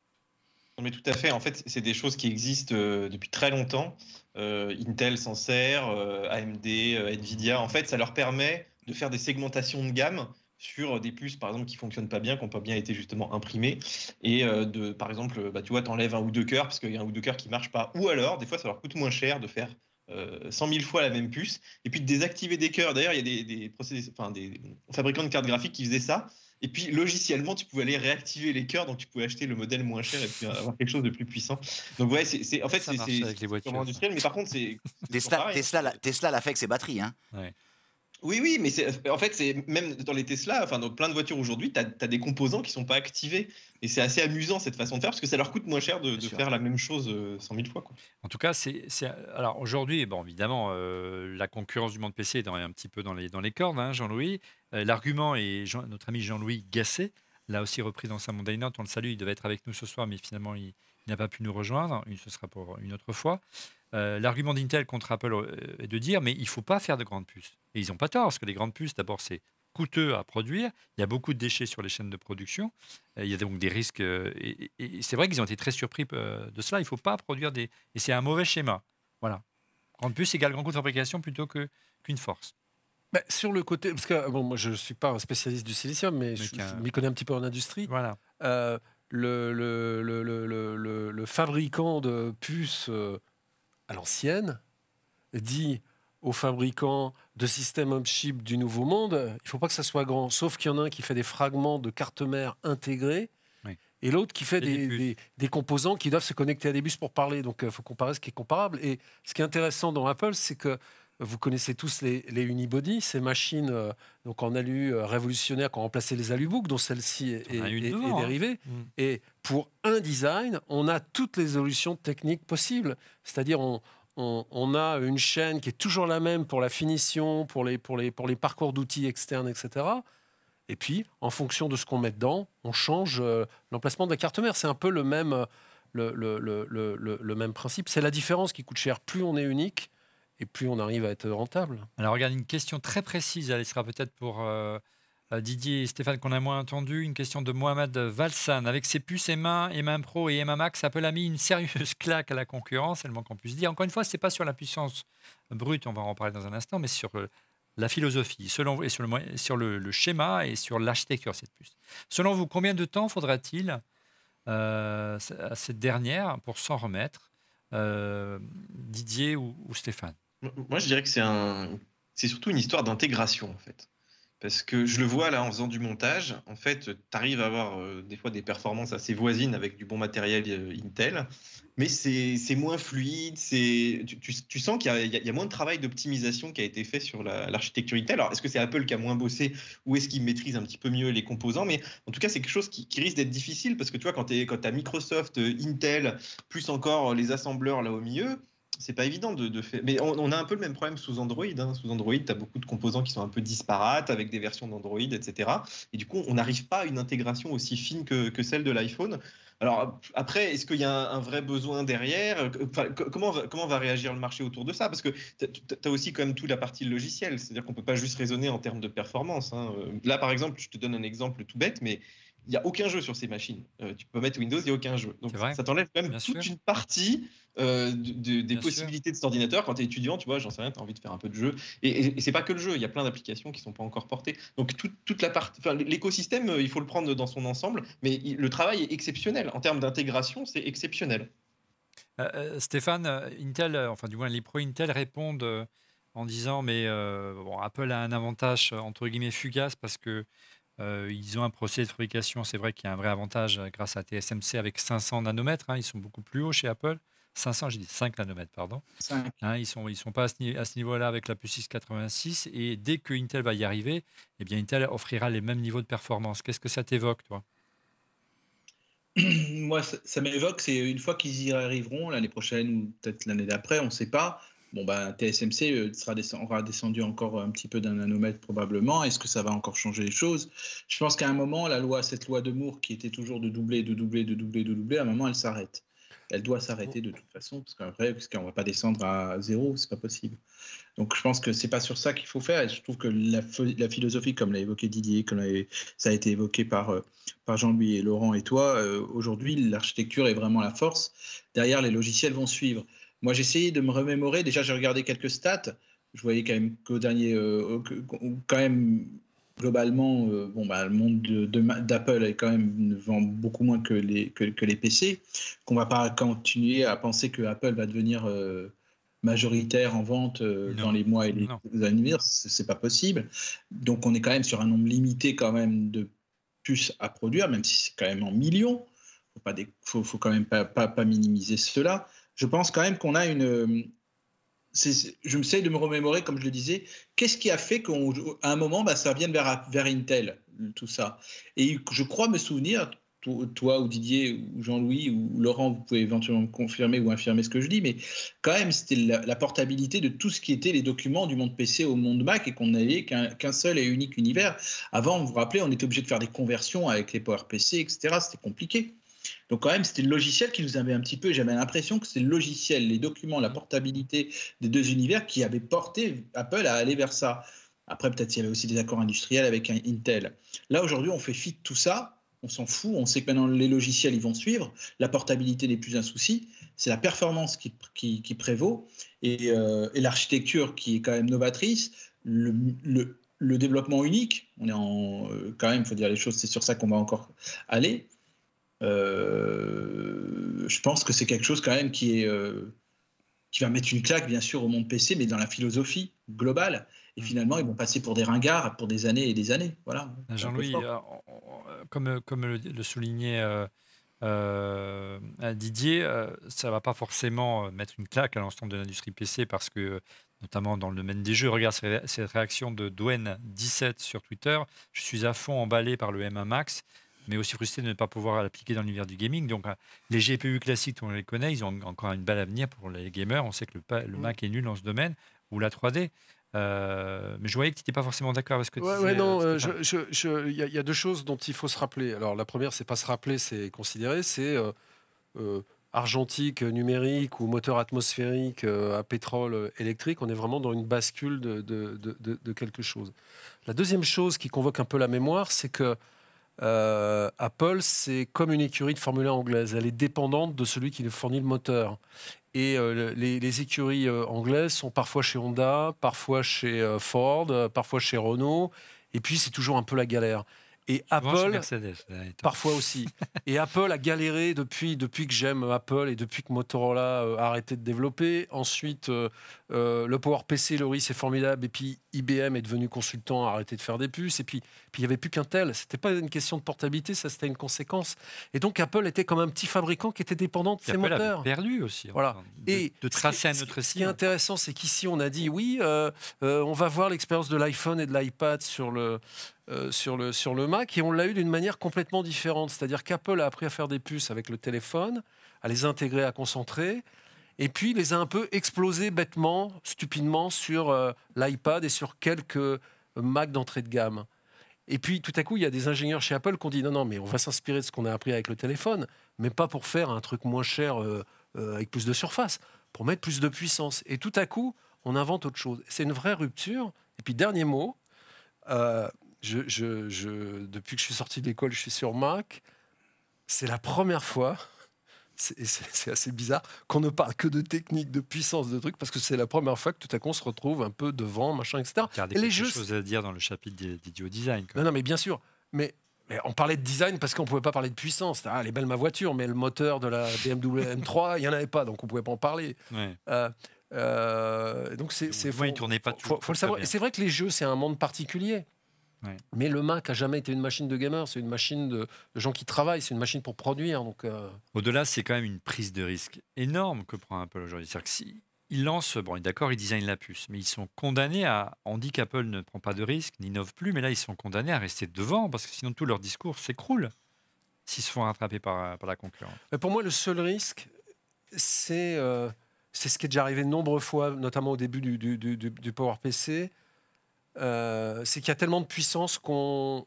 Non, mais tout à fait. En fait, c'est des choses qui existent euh, depuis très longtemps. Euh, Intel s'en sert, euh, AMD, Nvidia. En fait, ça leur permet de faire des segmentations de gamme sur des puces, par exemple, qui fonctionnent pas bien, qui n'ont pas bien été justement imprimées. Et euh, de, par exemple, bah, tu vois, t'enlèves un ou deux cœurs parce qu'il y a un ou deux cœurs qui marchent pas. Ou alors, des fois, ça leur coûte moins cher de faire euh, 100 000 fois la même puce et puis de désactiver des cœurs. D'ailleurs, il y a des, des, procédés- enfin, des fabricants de cartes graphiques qui faisaient ça. Et puis, logiciellement, tu pouvais aller réactiver les cœurs, donc tu pouvais acheter le modèle moins cher et puis avoir quelque chose de plus puissant. Donc, ouais, c'est, c'est- en fait, c'est, industriel, mais par contre, c'est. Tesla, Tesla l'a fait avec ses batteries. Hein. Oui, oui, mais c'est, en fait, c'est même dans les Tesla, enfin, dans plein de voitures aujourd'hui, tu as, des composants qui sont pas activés. Et c'est assez amusant cette façon de faire parce que ça leur coûte moins cher de, faire la même chose euh, 100 000 fois. Quoi. En tout cas, c'est c'est- alors aujourd'hui, bon évidemment, euh, la concurrence du monde PC est dans- un petit peu dans les dans les cordes, hein, Jean-Louis. Euh, L'argument est Jean- notre ami Jean-Louis Gasset l'a aussi repris dans sa Monday Note. On le salue, il devait être avec nous ce soir, mais finalement il, il n'a pas pu nous rejoindre. Ce sera pour une autre fois. Euh, L'argument d'Intel contre Apple euh, est de dire, mais il faut pas faire de grandes puces. Et ils n'ont pas tort, parce que les grandes puces, d'abord, c'est coûteux à produire. Il y a beaucoup de déchets sur les chaînes de production. Euh, Il y a donc des risques. et et- et c'est vrai qu'ils ont été très surpris de cela. Il ne faut pas produire des. Et c'est un mauvais schéma. Voilà. Grande puce égale grand coût de fabrication plutôt qu'une force. Bah, sur le côté, parce que bon, moi je ne suis pas un spécialiste du silicium, mais, je, m'y connais un petit peu en industrie. Voilà. Euh, le fabricant de puces euh, à l'ancienne dit aux fabricants de systèmes on-chip du Nouveau Monde, il ne faut pas que ça soit grand. Sauf qu'il y en a un qui fait des fragments de carte mère intégrés et l'autre qui fait des, des, composants qui doivent se connecter à des bus pour parler. Donc il faut comparer ce qui est comparable. Et ce qui est intéressant dans Apple, c'est que vous connaissez tous les, les unibody, ces machines euh, donc en alu euh, révolutionnaires qui ont remplacé les alubooks, dont celle-ci est, est, hein. dérivée. Mm. Et pour un design, on a toutes les solutions techniques possibles. C'est-à-dire, on, on, a une chaîne qui est toujours la même pour la finition, pour les, pour les, pour les parcours d'outils externes, etc. Et puis, en fonction de ce qu'on met dedans, on change euh, l'emplacement de la carte mère. C'est un peu le même, le, le, le, le même principe. C'est la différence qui coûte cher. Plus on est unique, et plus on arrive à être rentable. Alors regarde, une question très précise, elle sera peut-être pour euh, euh, Didier et Stéphane qu'on a moins entendu, une question de Mohamed Valsan. Avec ses puces M1, M1 Pro et M1 Max, Apple a mis une sérieuse claque à la concurrence, elle manque en plus dire. Encore une fois, ce n'est pas sur la puissance brute, on va en parler dans un instant, mais sur euh, la philosophie selon, et sur, le, sur le, schéma et sur l'architecture de cette puce. Selon vous, combien de temps faudra-t-il à cette dernière pour s'en remettre Didier ou Stéphane? Moi, je dirais que c'est un, c'est surtout une histoire d'intégration en fait. Parce que je le vois là en faisant du montage, en fait, tu arrives à avoir euh, des fois des performances assez voisines avec du bon matériel euh, Intel, mais c'est moins fluide, tu, tu, tu, sens qu'il y, y, a moins de travail d'optimisation qui a été fait sur l'architecture Intel. Alors, est-ce que c'est Apple qui a moins bossé ou est-ce qu'il maîtrise un petit peu mieux les composants Mais en tout cas, c'est quelque chose qui, qui risque d'être difficile parce que tu vois, quand tu as Microsoft, euh, Intel, plus encore les assembleurs là au milieu, c'est pas évident de, faire. Mais on, a un peu le même problème sous Android. Hein. Sous Android, tu as beaucoup de composants qui sont un peu disparates avec des versions d'Android, etc. Et du coup, on n'arrive pas à une intégration aussi fine que, celle de l'iPhone. Alors après, est-ce qu'il y a un, vrai besoin derrière? Comment, va, comment va réagir le marché autour de ça? Parce que tu as aussi quand même toute la partie logicielle, c'est-à-dire qu'on ne peut pas juste raisonner en termes de performance. Hein. Là, par exemple, je te donne un exemple tout bête, mais il n'y a aucun jeu sur ces machines. Euh, tu peux mettre Windows, il n'y a aucun jeu. Donc ça t'enlève quand même toute une partie euh, des possibilités de cet ordinateur. Quand tu es étudiant, tu vois, j'en sais rien, tu as envie de faire un peu de jeu. Et, et, c'est pas que le jeu, il y a plein d'applications qui sont pas encore portées. Donc toute la partie, l'écosystème, euh, il faut le prendre dans son ensemble, mais le travail est exceptionnel. En termes d'intégration, c'est exceptionnel. Stéphane, Intel, enfin du moins les pro Intel répondent en disant mais bon, Apple a un avantage entre guillemets fugace parce que euh, ils ont un procédé de fabrication, c'est vrai qu'il y a un vrai avantage euh, grâce à TSMC avec 500 nanomètres. Hein, ils sont beaucoup plus hauts chez Apple. 500, j'ai dit 5 nanomètres, pardon. Hein, ils ne sont, ils sont pas à ce, niveau-là avec la puce 686. Et dès que Intel va y arriver, eh bien, Intel offrira les mêmes niveaux de performance. Qu'est-ce que ça t'évoque, toi? Moi, ça, ça m'évoque, c'est une fois qu'ils y arriveront, l'année prochaine ou peut-être l'année d'après, on ne sait pas, Bon, bah, TSMC euh, sera aura descendu encore un petit peu d'un nanomètre probablement. Est-ce que ça va encore changer les choses? Je pense qu'à un moment, la loi, cette loi de Moore qui était toujours de doubler, de doubler, de doubler, de doubler, à un moment, elle s'arrête. Elle doit s'arrêter de toute façon, parce qu'après, ne va pas descendre à zéro, c'est pas possible. Donc je pense que c'est pas sur ça qu'il faut faire. Je trouve que la, la philosophie, comme l'a évoqué Didier, comme ça a été évoqué par, euh, par Jean-Louis et Laurent et toi, euh, aujourd'hui, l'architecture est vraiment la force. Derrière, les logiciels vont suivre. Moi, j'ai essayé de me remémorer. Déjà, j'ai regardé quelques stats. Je voyais quand même qu'au dernier, euh, quand même globalement, euh, bon, bah, le monde d'Apple est quand même vend beaucoup moins que les, que, les PC. Qu'on va pas continuer à penser que Apple va devenir euh, majoritaire en vente dans les mois et les, années à venir, c'est pas possible. Donc, on est quand même sur un nombre limité quand même de puces à produire, même si c'est quand même en millions. Faut pas, faut, faut quand même pas, pas, pas minimiser cela je pense quand même qu'on a une. Euh, je me sais de me remémorer, comme je le disais, qu'est-ce qui a fait qu'à un moment, bah, ça vienne vers, Intel, tout ça. Et je crois me souvenir, toi ou Didier ou Jean-Louis ou Laurent, vous pouvez éventuellement me confirmer ou infirmer ce que je dis, mais quand même, c'était la, portabilité de tout ce qui était les documents du monde PC au monde Mac et qu'on n'avait qu'un seul et unique univers. Avant, vous vous rappelez, on était obligé de faire des conversions avec les PowerPC, etc. C'était compliqué. Donc quand même, c'était le logiciel qui nous avait un petit peu, j'avais l'impression que c'est le logiciel, les documents, la portabilité des deux univers qui avaient porté Apple à aller vers ça. Après, peut-être il y avait aussi des accords industriels avec un Intel. Là, aujourd'hui, on fait fi de tout ça, on s'en fout, on sait que maintenant les logiciels, ils vont suivre, la portabilité n'est plus un souci, c'est la performance qui, qui, prévaut euh, et, l'architecture qui est quand même novatrice, le, le, développement unique, on est en, euh, quand même, il faut dire les choses, c'est sur ça qu'on va encore aller. Euh, je pense que c'est quelque chose quand même qui est, euh, qui va mettre une claque, bien sûr, au monde PC, mais dans la philosophie globale. Et Mm. finalement, ils vont passer pour des ringards pour des années et des années. Voilà. Jean-Louis, euh, comme, comme le, le soulignait euh, euh, Didier, euh, ça va pas forcément mettre une claque à l'ensemble de l'industrie PC parce que, notamment dans le domaine des jeux, regarde cette réaction de Doen17 sur Twitter. Je suis à fond emballé par le M1 Max, mais aussi frustré de ne pas pouvoir l'appliquer dans l'univers du gaming. Donc, euh, les GPU classiques, on les connaît, ils ont encore une belle avenir pour les gamers. On sait que le, Mm. Mac est nul dans ce domaine, ou la 3D. Euh, mais je voyais que tu n'étais pas forcément d'accord avec ce que tu Ouais, disais. ouais, non, Stéphane. je- je- je- il y, a- il y a deux choses dont il faut se rappeler. Alors, la première, c'est pas se rappeler, c'est considérer. C'est euh, euh, argentique, numérique ou moteur atmosphérique à pétrole électrique. On est vraiment dans une bascule de, de- de- de- de quelque chose. La deuxième chose qui convoque un peu la mémoire, c'est que euh, Apple, c'est comme une écurie de Formule 1 anglaise. Elle est dépendante de celui qui fournit le moteur. Et euh, le- les, écuries euh, anglaises sont parfois chez Honda, parfois chez Ford, parfois chez Renault. Et puis, c'est toujours un peu la galère. Et Souvent Apple, Mercedes. Parfois aussi. Et Apple a galéré depuis, depuis que j'aime Apple et depuis que Motorola euh, a arrêté de développer. Ensuite, euh, euh, le PowerPC, Laurie, c'est formidable. Et puis IBM est devenu consultant, a arrêté de faire des puces. Et puis puis il n'y avait plus qu'un tel. C'était pas une question de portabilité, ça c'était une conséquence. Et donc Apple était comme un petit fabricant qui était dépendant de Qui ses Apple avait moteurs. perdu aussi. Voilà. enfin, de, Et de tracer ce qui- autre Ce qui est intéressant, c'est qu'ici, on a dit oui, euh, euh, on va voir l'expérience de l'iPhone et de l'iPad sur le, euh, sur, le, sur le Mac, et on l'a eu d'une manière complètement différente. C'est-à-dire qu'Apple a appris à faire des puces avec le téléphone, à les intégrer, à concentrer, et puis les a un peu explosés bêtement, stupidement sur euh, l'iPad et sur quelques Mac d'entrée de gamme. Et puis tout à coup, il y a des ingénieurs chez Apple qui ont dit non, non, mais on va s'inspirer de ce qu'on a appris avec le téléphone, mais pas pour faire un truc moins cher euh, avec plus de surface, pour mettre plus de puissance. Et tout à coup, on invente autre chose. C'est une vraie rupture. Et puis dernier mot, je, je- je- depuis que je suis sorti de l'école, je suis sur Mac. C'est la première fois, c'est assez bizarre, qu'on ne parle que de technique, de puissance, de trucs, parce que c'est la première fois que tout à coup on se retrouve un peu devant, machin, etc. Regardez Et les quelque jeux, chose à dire dans le chapitre des- d'Idio Design. non, non, mais bien sûr. Mais, mais on parlait de design parce qu'on pouvait pas parler de puissance. Ah, elle est belle ma voiture, mais le moteur de la BMW M3, il y en avait pas, donc on pouvait pas en parler. Ouais. Euh, euh, donc c'est il tournait pas faut- faut, le savoir. c'est vrai que les jeux c'est un monde particulier. Ouais. Mais le Mac a jamais été une machine de gamers, c'est une machine de, gens qui travaillent, c'est une machine pour produire. Donc euh, Au-delà, c'est quand même une prise de risque énorme que prend Apple aujourd'hui. C'est-à-dire que si ils lancent, bon, d'accord, ils designent la puce, mais ils sont condamnés à. On dit qu'Apple ne prend pas de risque, n'innove plus, mais là, ils sont condamnés à rester devant parce que sinon tout leur discours s'écroule s'ils se font rattraper par, par la concurrence. Mais pour moi, le seul risque, c'est euh, c'est ce qui est déjà arrivé de nombreuses fois, notamment au début du, du, du- du- du PowerPC. Euh, c'est qu'il y a tellement de puissance qu'on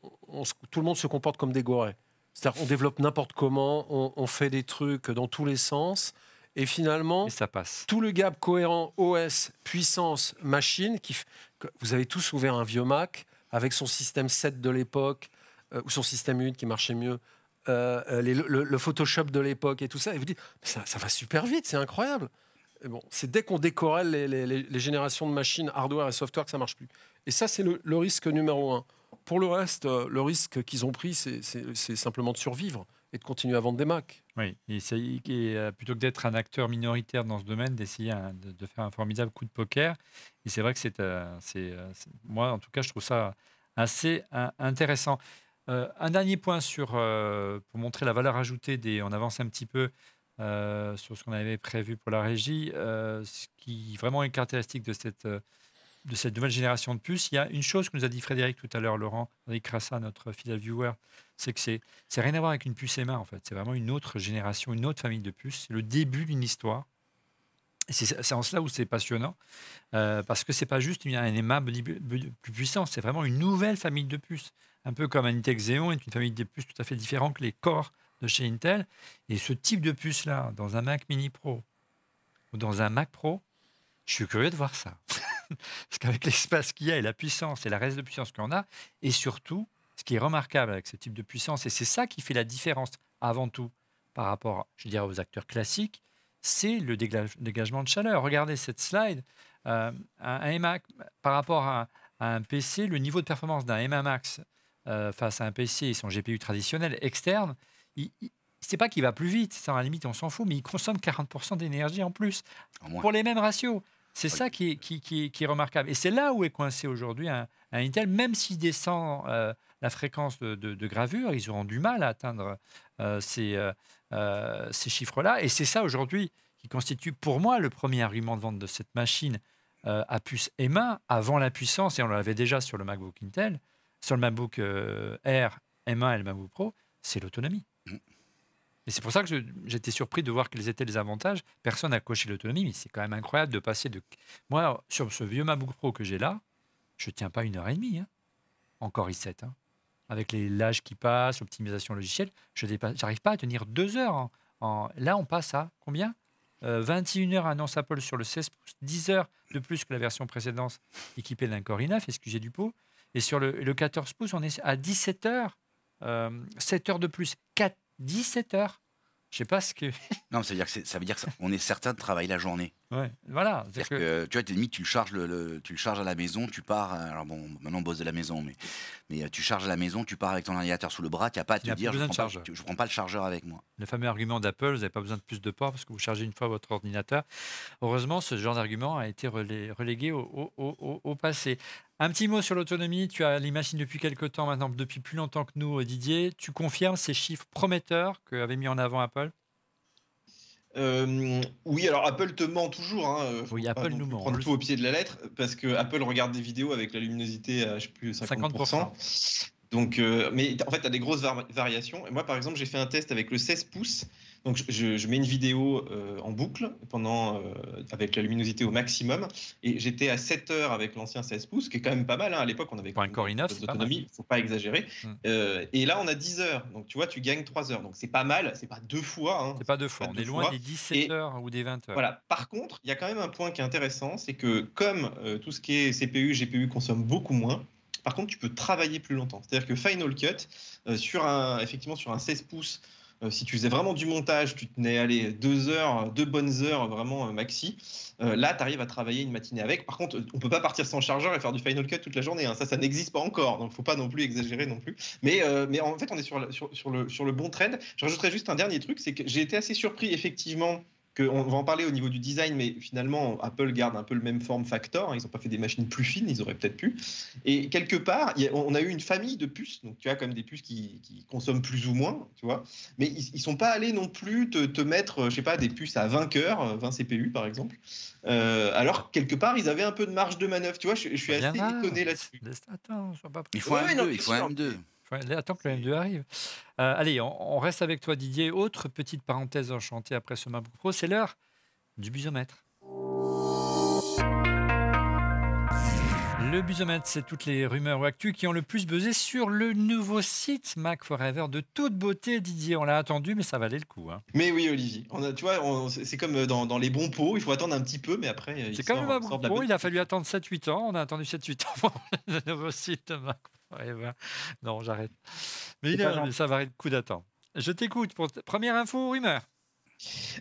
tout le monde se comporte comme des gorées. C'est-à-dire qu'on développe n'importe comment, on, on fait des trucs dans tous les sens, et finalement, Et ça passe. tout le gap cohérent OS, puissance, machine, qui vous avez tous ouvert un vieux Mac avec son système 7 de l'époque, euh, ou son système 8 qui marchait mieux, euh, les- le, le Photoshop de l'époque et tout ça, et vous dites, ça, ça va super vite, c'est incroyable. Et bon, c'est dès qu'on les- les- les générations de machines, hardware et software que ça marche plus. Et ça, c'est le, risque numéro un. Pour le reste, euh, le risque qu'ils ont pris, c'est- simplement de survivre et de continuer à vendre des Macs. Oui, et, euh, plutôt que d'être un acteur minoritaire dans ce domaine, d'essayer de, faire un formidable coup de poker. Et c'est vrai que c'est, euh, moi, en tout cas, je trouve ça assez intéressant. Un dernier point sur, pour montrer la valeur ajoutée. On avance un petit peu sur ce qu'on avait prévu pour la régie. ce qui vraiment est caractéristique de cette, de cette nouvelle génération de puces, il y a une chose que nous a dit Frédéric tout à l'heure, Laurent, Frédéric notre fidèle viewer, c'est que c'est rien à voir avec une puce M1 en fait. C'est vraiment une autre génération, une autre famille de puces. C'est le début d'une histoire. C'est en cela où c'est passionnant, euh, parce que c'est pas juste une- un aimant plus puissant, c'est vraiment une nouvelle famille de puces. Un peu comme un Intel Xeon est une famille de puces tout à fait différente que les corps de chez Intel. Et ce type de puce-là, dans un Mac Mini Pro ou dans un Mac Pro, je suis curieux de voir ça. Parce qu'avec l'espace qu'il y a et la puissance et la reste de puissance qu'on a, et surtout, ce qui est remarquable avec ce type de puissance, et c'est ça qui fait la différence avant tout par rapport, je dirais, aux acteurs classiques, c'est le dégage- dégagement de chaleur. Regardez cette slide. euh, un, iMac, par rapport à, à un PC, le niveau de performance d'un M1 Max euh, face à un PC et son GPU traditionnel externe, il, il- c'est pas qu'il va plus vite, ça à la limite on s'en fout, mais il consomme 40% d'énergie en plus pour les mêmes ratios. C'est ça qui est, qui, qui- qui est remarquable. Et c'est là où est coincé aujourd'hui un, un Intel, même s'il descend euh, la fréquence de, de- de gravure, ils auront du mal à atteindre euh, ces, euh, ces chiffres-là. Et c'est ça aujourd'hui qui constitue pour moi le premier argument de vente de cette machine à puce M1 avant la puissance, et on l'avait déjà sur le MacBook Intel, sur le MacBook Air M1 et le MacBook Pro, c'est l'autonomie. Et c'est pour ça que j'étais surpris de voir quels étaient les avantages. Personne n'a coché l'autonomie, mais c'est quand même incroyable de passer de. Moi, sur ce vieux MacBook Pro que j'ai là, je tiens pas une heure et demie, hein, en Core i7. hein. Avec les l'âge qui passe, l'optimisation logicielle, je n'arrive pas à tenir deux heures. Là, on passe à combien? Euh, 21 heures annonce Apple sur le 16 pouces, 10 heures de plus que la version précédente équipée d'un Core i9, excusez du pot. Et sur le, le 14 pouces, on est à 17 heures, euh, 7 heures de plus, 4, 17 heures. Je sais pas ce que. Non, ça veut dire que ça veut dire que ça- on est certain de travailler la journée. Ouais, voilà. C'est-à-dire C'est-à-dire que- que tu vois, t'es limite, tu le charges le, le- tu le charges à la maison, tu pars. euh, Alors bon, maintenant on bosse de la maison, mais mais euh, tu charges à la maison, tu pars avec ton ordinateur sous le bras, tu n'as pas à te dire, je de prends, pas, chargeur. tu- je prends pas le chargeur avec moi. Le fameux argument d'Apple, vous n'avez pas besoin de plus de ports parce que vous chargez une fois votre ordinateur. Heureusement, ce genre d'argument a été relé- relégué au, au- au- au- au passé. Un petit mot sur l'autonomie. Tu as les machines depuis quelques temps, maintenant depuis plus longtemps que nous, Didier. Tu confirmes ces chiffres prometteurs qu'avait mis en avant Apple? Euh, oui, alors Apple te ment toujours. Hein. Faut Oui, Apple nous ment, Prendre le tout au pied de la lettre, parce que Apple regarde des vidéos avec la luminosité à je sais plus 50%. Donc, euh, mais en fait, tu as des grosses var- variations. Et moi, par exemple, j'ai fait un test avec le 16 pouces. Donc, je- je, mets une vidéo euh, en boucle pendant, euh, avec la luminosité au maximum. Et j'étais à 7 heures avec l'ancien 16 pouces, qui est quand même pas mal. hein. À l'époque, on avait Pour un quand Core même i9, des c'est pas autonomies, faut pas exagérer. Mm. Euh, et là, on a 10 heures. Donc, tu vois, tu gagnes 3 heures. Donc, c'est pas mal. C'est pas deux fois. hein. C'est pas deux fois. Pas On deux est loin fois. des 17 Et- heures ou des 20 heures. Voilà. Par contre, il y a quand même un point qui est intéressant, c'est que comme euh, tout ce qui est CPU, GPU consomme beaucoup moins, par contre, tu peux travailler plus longtemps. C'est-à-dire que Final Cut, euh, sur un, effectivement, sur un 16 pouces, euh, si tu faisais vraiment du montage, tu tenais aller deux heures, deux bonnes heures vraiment euh, maxi. Là, tu arrives à travailler une matinée avec. Par contre, on peut pas partir sans chargeur et faire du Final Cut toute la journée. hein. Ça, ça n'existe pas encore. Donc, faut pas non plus exagérer non plus. Mais, en fait, on est sur le, sur le bon trend. Je rajouterais juste un dernier truc, c'est que j'ai été assez surpris effectivement on va en parler au niveau du design, mais finalement, Apple garde un peu le même form factor. Hein. Ils n'ont pas fait des machines plus fines, ils auraient peut-être pu. Et quelque part, on a eu une famille de puces, donc tu as quand même des puces qui, consomment plus ou moins, tu vois. Mais ils, ne sont pas allés non plus te, mettre, euh, je sais pas, des puces à 20 cœurs, euh, 20 CPU par exemple. Euh, alors quelque part, ils avaient un peu de marge de manœuvre, tu vois. Je, suis assez étonné là-dessus. Il faut un M2. Ouais, Attends que le M2 arrive. Euh, allez, on, on reste avec toi, Didier. Autre petite parenthèse enchantée après ce MacBook Pro, c'est l'heure du busomètre. Le busomètre, c'est toutes les rumeurs ou actus qui ont le plus buzzé sur le nouveau site Mac Forever de toute beauté, Didier. On l'a attendu, mais ça valait le coup. hein. Mais oui, Olivier. On a, tu vois, on- c'est comme dans, dans les bons pots. Il faut attendre un petit peu, mais après. il C'est comme le la Pro, il a fallu attendre 7-8 ans. On a attendu 7-8 ans pour le nouveau site Mac Forever. Non, j'arrête. Mais, ça valait le coup d'attendre. Je t'écoute pour première info, rumeur.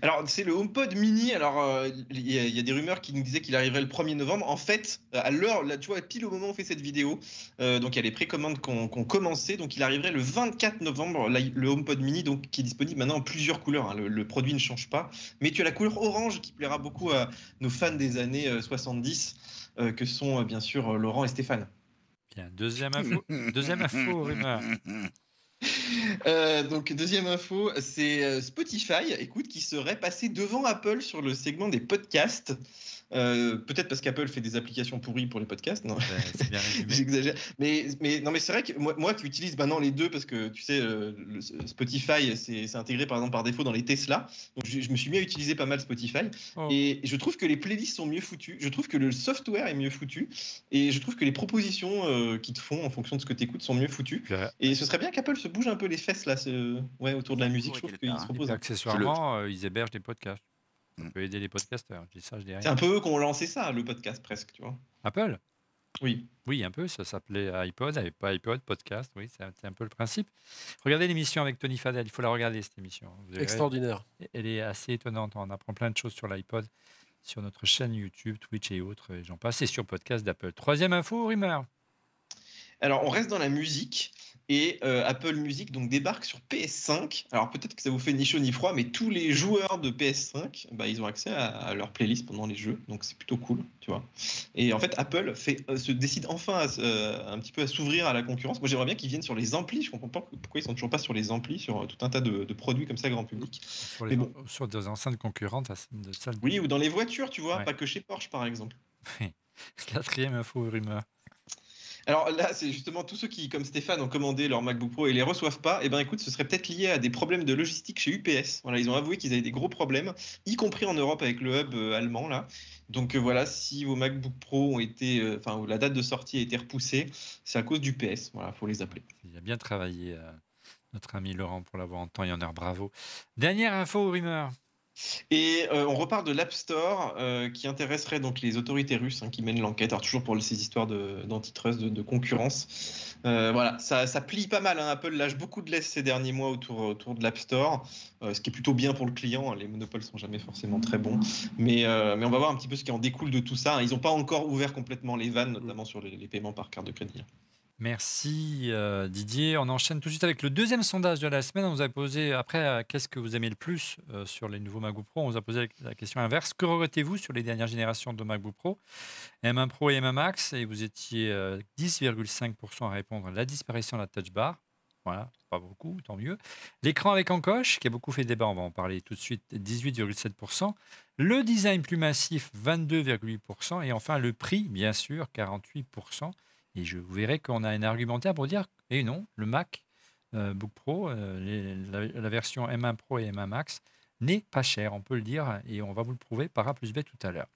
Alors, c'est le HomePod mini. Alors, euh, il y, a- il y a des rumeurs qui nous disaient qu'il arriverait le 1er novembre. En fait, euh, à l'heure, là, tu vois, pile au moment où on fait cette vidéo, euh, donc il y a les précommandes qui ont commencé. Donc, il arriverait le 24 novembre, là, le HomePod mini, donc, qui est disponible maintenant en plusieurs couleurs. hein. Le, le produit ne change pas. Mais tu as la couleur orange qui plaira beaucoup à nos fans des années euh, 70, euh, que sont euh, bien sûr euh, Laurent et Stéphane. Bien, deuxième info. deuxième info, rumeur. Euh, donc deuxième info, c'est euh, Spotify, écoute, qui serait passé devant Apple sur le segment des podcasts. Euh, Peut-être parce qu'Apple fait des applications pourries pour les podcasts. Non, c'est bien résumé. j'exagère. Mais, mais non, mais c'est vrai que moi, moi qui utilise maintenant les deux parce que tu sais, euh, le- Spotify, c'est intégré par exemple par défaut dans les Tesla. Donc je, je me suis mis à utiliser pas mal Spotify. Oh. Et je trouve que les playlists sont mieux foutues. Je trouve que le software est mieux foutu. Et je trouve que les propositions euh, qu'ils te font en fonction de ce que tu écoutes sont mieux foutues. Et ce serait bien qu'Apple se bouge un peu les fesses là, ce- ouais, autour de la musique. Je trouve qu'ils se proposent. accessoirement, euh, ils hébergent des podcasts. Ça Mm. peut aider les podcasteurs. Je dis ça, je dis rien. C'est un peu eux qui ont lancé ça, le podcast presque, tu vois. Apple? Oui. Oui, un peu. Ça s'appelait iPod, avait pas iPod, podcast. Oui, c'est un- peu le principe. Regardez l'émission avec Tony Fadel. Il faut la regarder, cette émission. Vous verrez. Extraordinaire. Elle est assez étonnante. On apprend plein de choses sur l'iPod, sur notre chaîne YouTube, Twitch et autres. Et j'en passe. Et sur podcast d'Apple. Troisième info, rumeur. Alors, on reste dans la musique. Et euh, Apple Music donc débarque sur PS5. Alors peut-être que ça vous fait ni chaud ni froid, mais tous les joueurs de PS5, bah, ils ont accès à, leur playlist pendant les jeux, donc c'est plutôt cool, tu vois. Et en fait, Apple fait, euh, se décide enfin euh, un petit peu à s'ouvrir à la concurrence. Moi, j'aimerais bien qu'ils viennent sur les amplis. Je comprends pas pourquoi ils sont toujours pas sur les amplis, sur tout un tas de, produits comme ça grand public. Sur, les, sur des enceintes concurrentes. De Oui, ou dans les voitures, tu vois, pas que chez Porsche par exemple. Quatrième info rumeur. Alors là, c'est justement tous ceux qui, comme Stéphane, ont commandé leur MacBook Pro et les reçoivent pas. Eh ben, écoute, ce serait peut-être lié à des problèmes de logistique chez UPS. Voilà, ils ont avoué qu'ils avaient des gros problèmes, y compris en Europe avec le hub euh, allemand là. Donc euh, voilà, si vos MacBook Pro ont été, euh, enfin, la date de sortie a été repoussée, c'est à cause du PS. Voilà, faut les appeler. Il a bien travaillé, notre ami Laurent, pour l'avoir en temps et en heure. Bravo. Dernière info, rumeur? Et euh, on repart de l'App Store euh, qui intéresserait donc les autorités russes hein, qui mènent l'enquête. Alors toujours pour ces histoires d'antitrust, de, de, concurrence. Euh, voilà, ça, ça, plie pas mal. Hein. Apple lâche beaucoup de laisse ces derniers mois autour, autour de l'App Store, ce qui est plutôt bien pour le client. Hein. Les monopoles sont jamais forcément très bons, mais, mais on va voir un petit peu ce qui en découle de tout ça. Ils n'ont pas encore ouvert complètement les vannes, notamment sur les, les paiements par carte de crédit. Merci euh, Didier. On enchaîne tout de suite avec le deuxième sondage de la semaine. On vous a posé, après, euh, qu'est-ce que vous aimez le plus euh, sur les nouveaux MacBook Pro? On vous a posé la question inverse. Que regrettez-vous sur les dernières générations de MacBook Pro? M1 Pro et M1 Max Et vous étiez 10,5% à répondre la disparition de la touch bar. Voilà, pas beaucoup, tant mieux. L'écran avec encoche, qui a beaucoup fait débat, on va en parler tout de suite, 18,7%. Le design plus massif, 22,8%. Et enfin, le prix, bien sûr, 48%. Et je vous verrai qu'on a un argumentaire pour dire, et eh non, le Mac euh, Book Pro, euh, la, version M1 Pro et M1 Max, n'est pas cher, on peut le dire, et on va vous le prouver par A plus B tout à l'heure.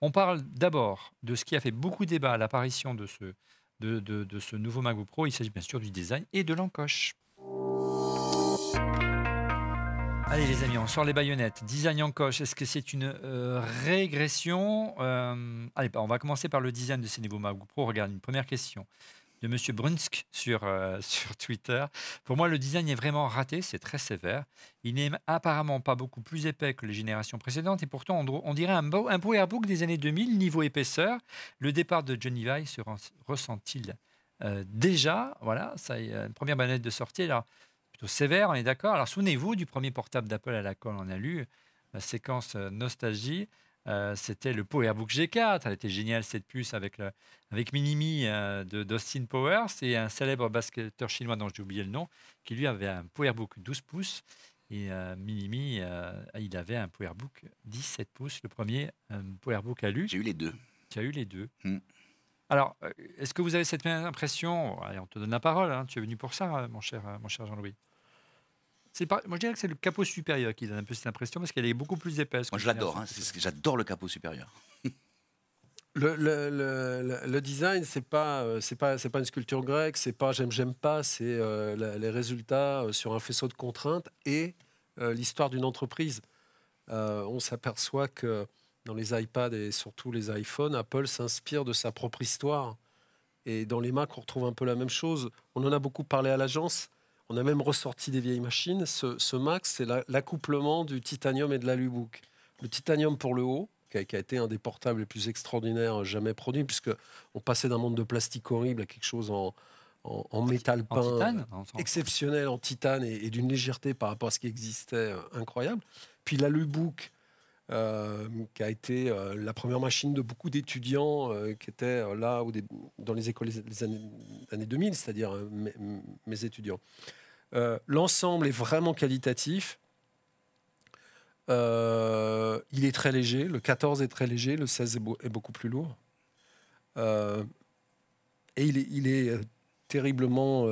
On parle d'abord de ce qui a fait beaucoup débat à l'apparition de ce, de, de ce nouveau MacBook Pro. Il s'agit bien sûr du design et de l'encoche. Allez les amis, on sort les baïonnettes. Design en coche, est-ce que c'est une euh, régression euh, on va commencer par le design de ces nouveaux MacBook Pro. Regarde, une première question de Monsieur Brunsk sur, euh, sur Twitter. Pour moi, le design est vraiment raté, c'est très sévère. Il n'est apparemment pas beaucoup plus épais que les générations précédentes et pourtant on, dirait un, un PowerBook des années 2000, niveau épaisseur. Le départ de Johnny Vai se ressent-il déjà? Voilà, ça y une première manette de sortie. Alors, plutôt sévère, on est d'accord. Alors souvenez-vous du premier portable d'Apple à la colle, on a lu la séquence euh, nostalgie. Euh, c'était le PowerBook G4. Elle était géniale cette puce avec, le, avec Minimi euh, de d'Austin Powers et un célèbre basketteur chinois dont j'ai oublié le nom, qui lui avait un PowerBook 12 pouces. Et Minimi, il avait un PowerBook 17 pouces, le premier PowerBook à lui. J'ai eu les deux. Tu as eu les deux. Hmm. Alors, est-ce que vous avez cette même impression? Allez, On te donne la parole, hein. tu es venu pour ça, mon cher, mon cher Jean-Louis. Moi, je dirais que c'est le capot supérieur qui donne un peu cette impression parce qu'elle est beaucoup plus épaisse. Moi, je l'adore. Hein, J'adore le capot supérieur. Le, le, le, design, c'est pas, euh, c'est pas, c'est pas une sculpture grecque, c'est pas j'aime, j'aime pas, c'est euh, les résultats euh, sur un faisceau de contraintes et l'histoire d'une entreprise. on s'aperçoit que dans les iPads et surtout les iPhones, Apple s'inspire de sa propre histoire. Et dans les Mac, on retrouve un peu la même chose. On en a beaucoup parlé à l'agence. On a même ressorti des vieilles machines. Ce, Mac, c'est l'accouplement du titanium et de l'alubook. Le titanium pour le haut, qui a, été un des portables les plus extraordinaires jamais produits, puisque on passait d'un monde de plastique horrible à quelque chose en, métal peint exceptionnel, en titane et, d'une légèreté par rapport à ce qui existait euh, incroyable. Puis l'alubook, euh, qui a été euh, la première machine de beaucoup d'étudiants qui étaient là dans les écoles des années, 2000, c'est-à-dire mes, étudiants. Euh, l'ensemble est vraiment qualitatif. Euh, il est très léger. Le 14 est très léger. Le 16 est, beaucoup plus lourd. Euh, et il est, terriblement,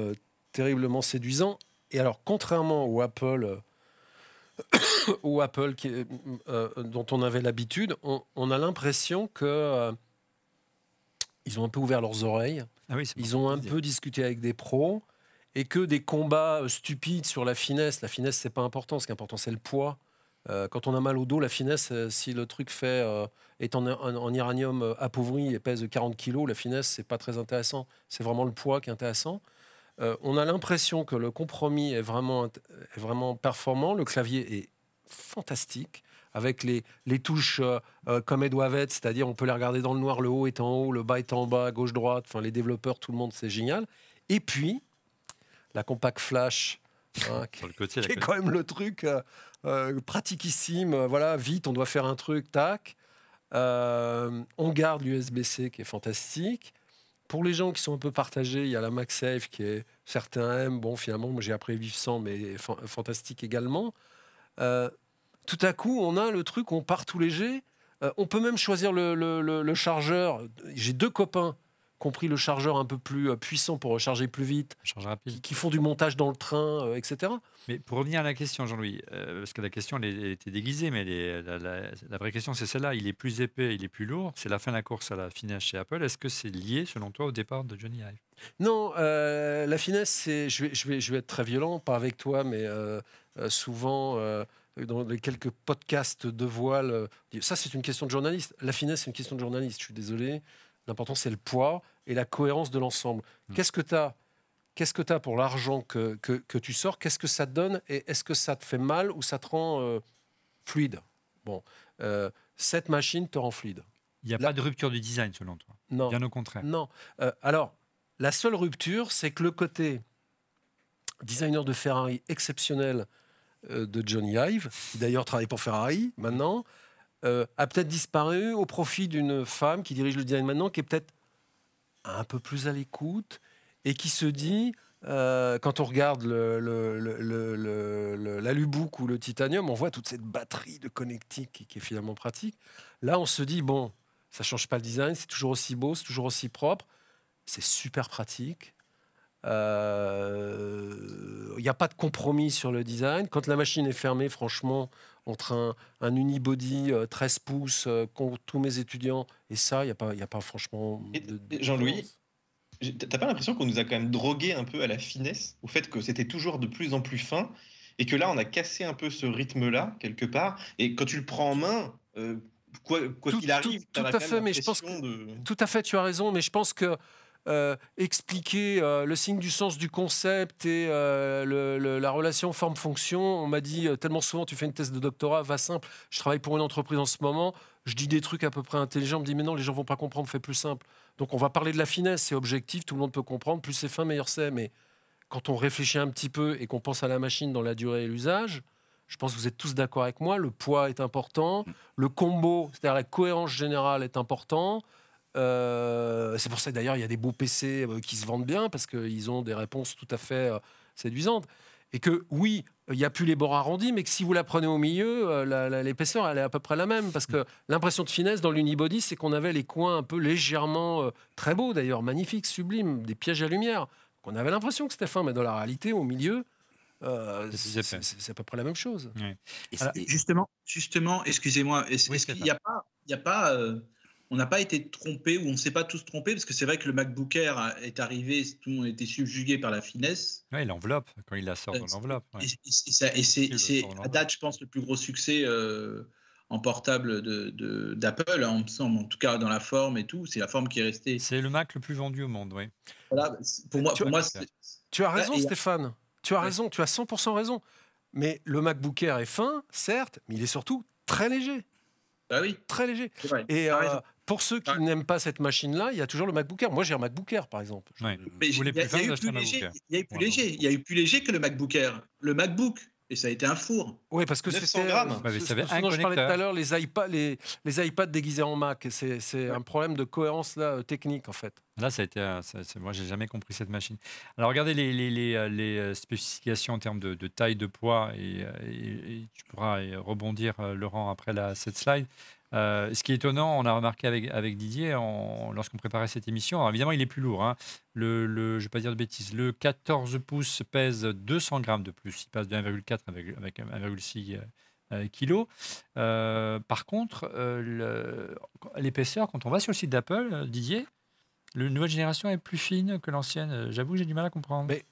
terriblement séduisant. Et alors, contrairement au Apple, au Apple dont on avait l'habitude, on, a l'impression que ils ont un peu ouvert leurs oreilles. Ah ils ont un peu discuté avec des pros et que des combats euh, stupides sur la finesse. La finesse, c'est pas important. Ce qui est important, c'est le poids. Euh, quand on a mal au dos, la finesse, euh, si le truc fait est en, en, uranium appauvri et pèse 40 kg, la finesse, c'est pas très intéressant. C'est vraiment le poids qui est intéressant. On a l'impression que le compromis est vraiment, est vraiment performant. Le clavier est fantastique avec les, les touches comme elles doivent être, c'est-à-dire on peut les regarder dans le noir, le haut est en haut, le bas est en bas, gauche-droite, enfin les développeurs, tout le monde, c'est génial. Et puis, la compact flash, hein, qui, Sur le côté, la qui est quand même le truc euh, euh, pratiquissime. euh, Voilà, vite, on doit faire un truc, tac. Euh, on garde l'USB-C qui est fantastique. Pour les gens qui sont un peu partagés, il y a la MagSafe qui est certains aiment. Bon, finalement, moi j'ai appris vivre sans, mais fan- fantastique également. Euh, tout à coup, on a le truc, on part tout léger. Euh, on peut même choisir le chargeur. J'ai deux copains qui ont pris le chargeur un peu plus euh, puissant pour recharger plus vite, qui, qui font du montage dans le train, euh, etc. Mais pour revenir à la question, Jean-Louis, euh, parce que la question elle, elle était déguisée, mais la, la- la vraie question c'est celle-là. Il est plus épais, il est plus lourd. C'est la fin de la course à la finesse chez Apple. Est-ce que c'est lié, selon toi, au départ de Johnny Ive? Non, euh, la finesse, c'est. Je vais, je, vais, je vais être très violent, pas avec toi, mais souvent, dans les quelques podcasts de voile, ça, c'est une question de journaliste. La finesse, c'est une question de journaliste. Je suis désolé. L'important, c'est le poids et la cohérence de l'ensemble. Mm. Qu'est-ce que tu as Qu'est-ce que tu as pour l'argent que, que, que tu sors? Qu'est-ce que ça te donne? Et est-ce que ça te fait mal ou ça te rend euh, fluide? Bon, euh, cette machine te rend fluide. Il n'y a pas de rupture du design, selon toi? Non. Bien au contraire. Non. Euh, alors, la seule rupture, c'est que le côté designer de Ferrari exceptionnel de Johnny Ive, qui d'ailleurs travaille pour Ferrari maintenant, euh, a peut-être disparu au profit d'une femme qui dirige le design maintenant, qui est peut-être un peu plus à l'écoute et qui se dit, euh, quand on regarde le, le, ou le Titanium, on voit toute cette batterie de connectique qui, est finalement pratique. Là, on se dit, bon, ça change pas le design, c'est toujours aussi beau, c'est toujours aussi propre, c'est super pratique. Euh, Il n'y a pas de compromis sur le design. Quand la machine est fermée, franchement, entre un, un unibody euh, 13 pouces euh, qu'ont tous mes étudiants et ça, il n'y a, pas- y a pas franchement. Jean-Louis, T'as pas l'impression qu'on nous a quand même drogué un peu à la finesse, au fait que c'était toujours de plus en plus fin, et que là on a cassé un peu ce rythme-là quelque part. Et quand tu le prends en main, euh, quoi qu'il arrive, tout- t'as tout à fait, mais je pense de- Tout à fait, tu as raison, mais je pense que euh, expliquer euh, le signe du sens du concept et euh, le- le- la relation forme-fonction, on m'a dit tellement souvent, tu fais une thèse de doctorat, va simple. Je travaille pour une entreprise en ce moment, je dis des trucs à peu près intelligents, on me dit mais non, les gens vont pas comprendre, fais plus simple. Donc on va parler de la finesse, c'est objectif, tout le monde peut comprendre, plus c'est fin, meilleur c'est. Mais quand on réfléchit un petit peu et qu'on pense à la machine dans la durée et l'usage, je pense que vous êtes tous d'accord avec moi, le poids est important, le combo, c'est-à-dire la cohérence générale est important. Euh, c'est pour ça que d'ailleurs il y a des beaux PC euh, qui se vendent bien parce qu'ils ont des réponses tout à fait euh, séduisantes. Et que oui, il n'y a plus les bords arrondis, mais que si vous la prenez au milieu, l'épaisseur elle est à peu près la même. Parce que l'impression de finesse dans l'unibody, c'est qu'on avait les coins un peu légèrement très beaux d'ailleurs, magnifiques, sublimes, des pièges à lumière. Qu'on avait l'impression que c'était fin, mais dans la réalité, au milieu, euh, C'est à peu près la même chose. Et Alors, c'est- Justement, justement, excusez-moi, est-ce Oui, qu'il n'y a pas, y a pas euh, on n'a pas été trompé ou on ne s'est pas tous trompés parce que c'est vrai que le MacBook Air est arrivé, tout le monde a été subjugué par la finesse. Oui, l'enveloppe, quand il la sort Euh, dans l'enveloppe. ouais. Et, c'est à date, je pense, le plus gros succès euh, en portable de- de- d'Apple, hein, il me semble, en tout cas dans la forme et tout. C'est la forme qui est restée. C'est le Mac le plus vendu au monde, oui. Voilà, pour moi, Tu pour vois, moi Tu as Ouais, raison, et- Stéphane. Tu as Ouais. raison, tu as 100% raison. Mais le MacBook Air est fin, certes, mais il est surtout très léger. bah oui, Très léger. Et euh. Pour ceux qui Ouais. n'aiment pas cette machine-là, il y a toujours le MacBook Air. Moi, j'ai un MacBook Air, par exemple. Je- Ouais. Il y il y a eu plus léger. Il y a eu plus Voilà. léger. Il y a eu plus léger que le MacBook Air. Le MacBook, et ça a été un four. Oui, parce que 900 c'était. grammes. euh, Ouais, mais ce- avait dont je parlais tout à l'heure, les iPads, les, les iPads déguisés en Mac. C'est c'est un problème de cohérence là, euh, technique, en fait. Là, ça a été. un- ça- c'est- moi, j'ai jamais compris cette machine. Alors, regardez les, les, les, euh, les, euh, spécifications en termes de, de taille, de poids, et, euh, et- et tu pourras euh, rebondir, euh, Laurent, après la, cette slide. Euh, ce qui est étonnant, on a remarqué avec, avec Didier, lorsqu'on préparait cette émission, alors évidemment, il est plus lourd. hein. Le, le- je ne vais pas dire de bêtises, le 14 pouces pèse 200 grammes de plus. Il passe de 1,4 avec, avec 1,6 euh, kilos. Euh, par contre, euh, l'épaisseur, quand on va sur le site d'Apple, Didier, la nouvelle génération est plus fine que l'ancienne. J'avoue, j'ai du mal à comprendre. Mais-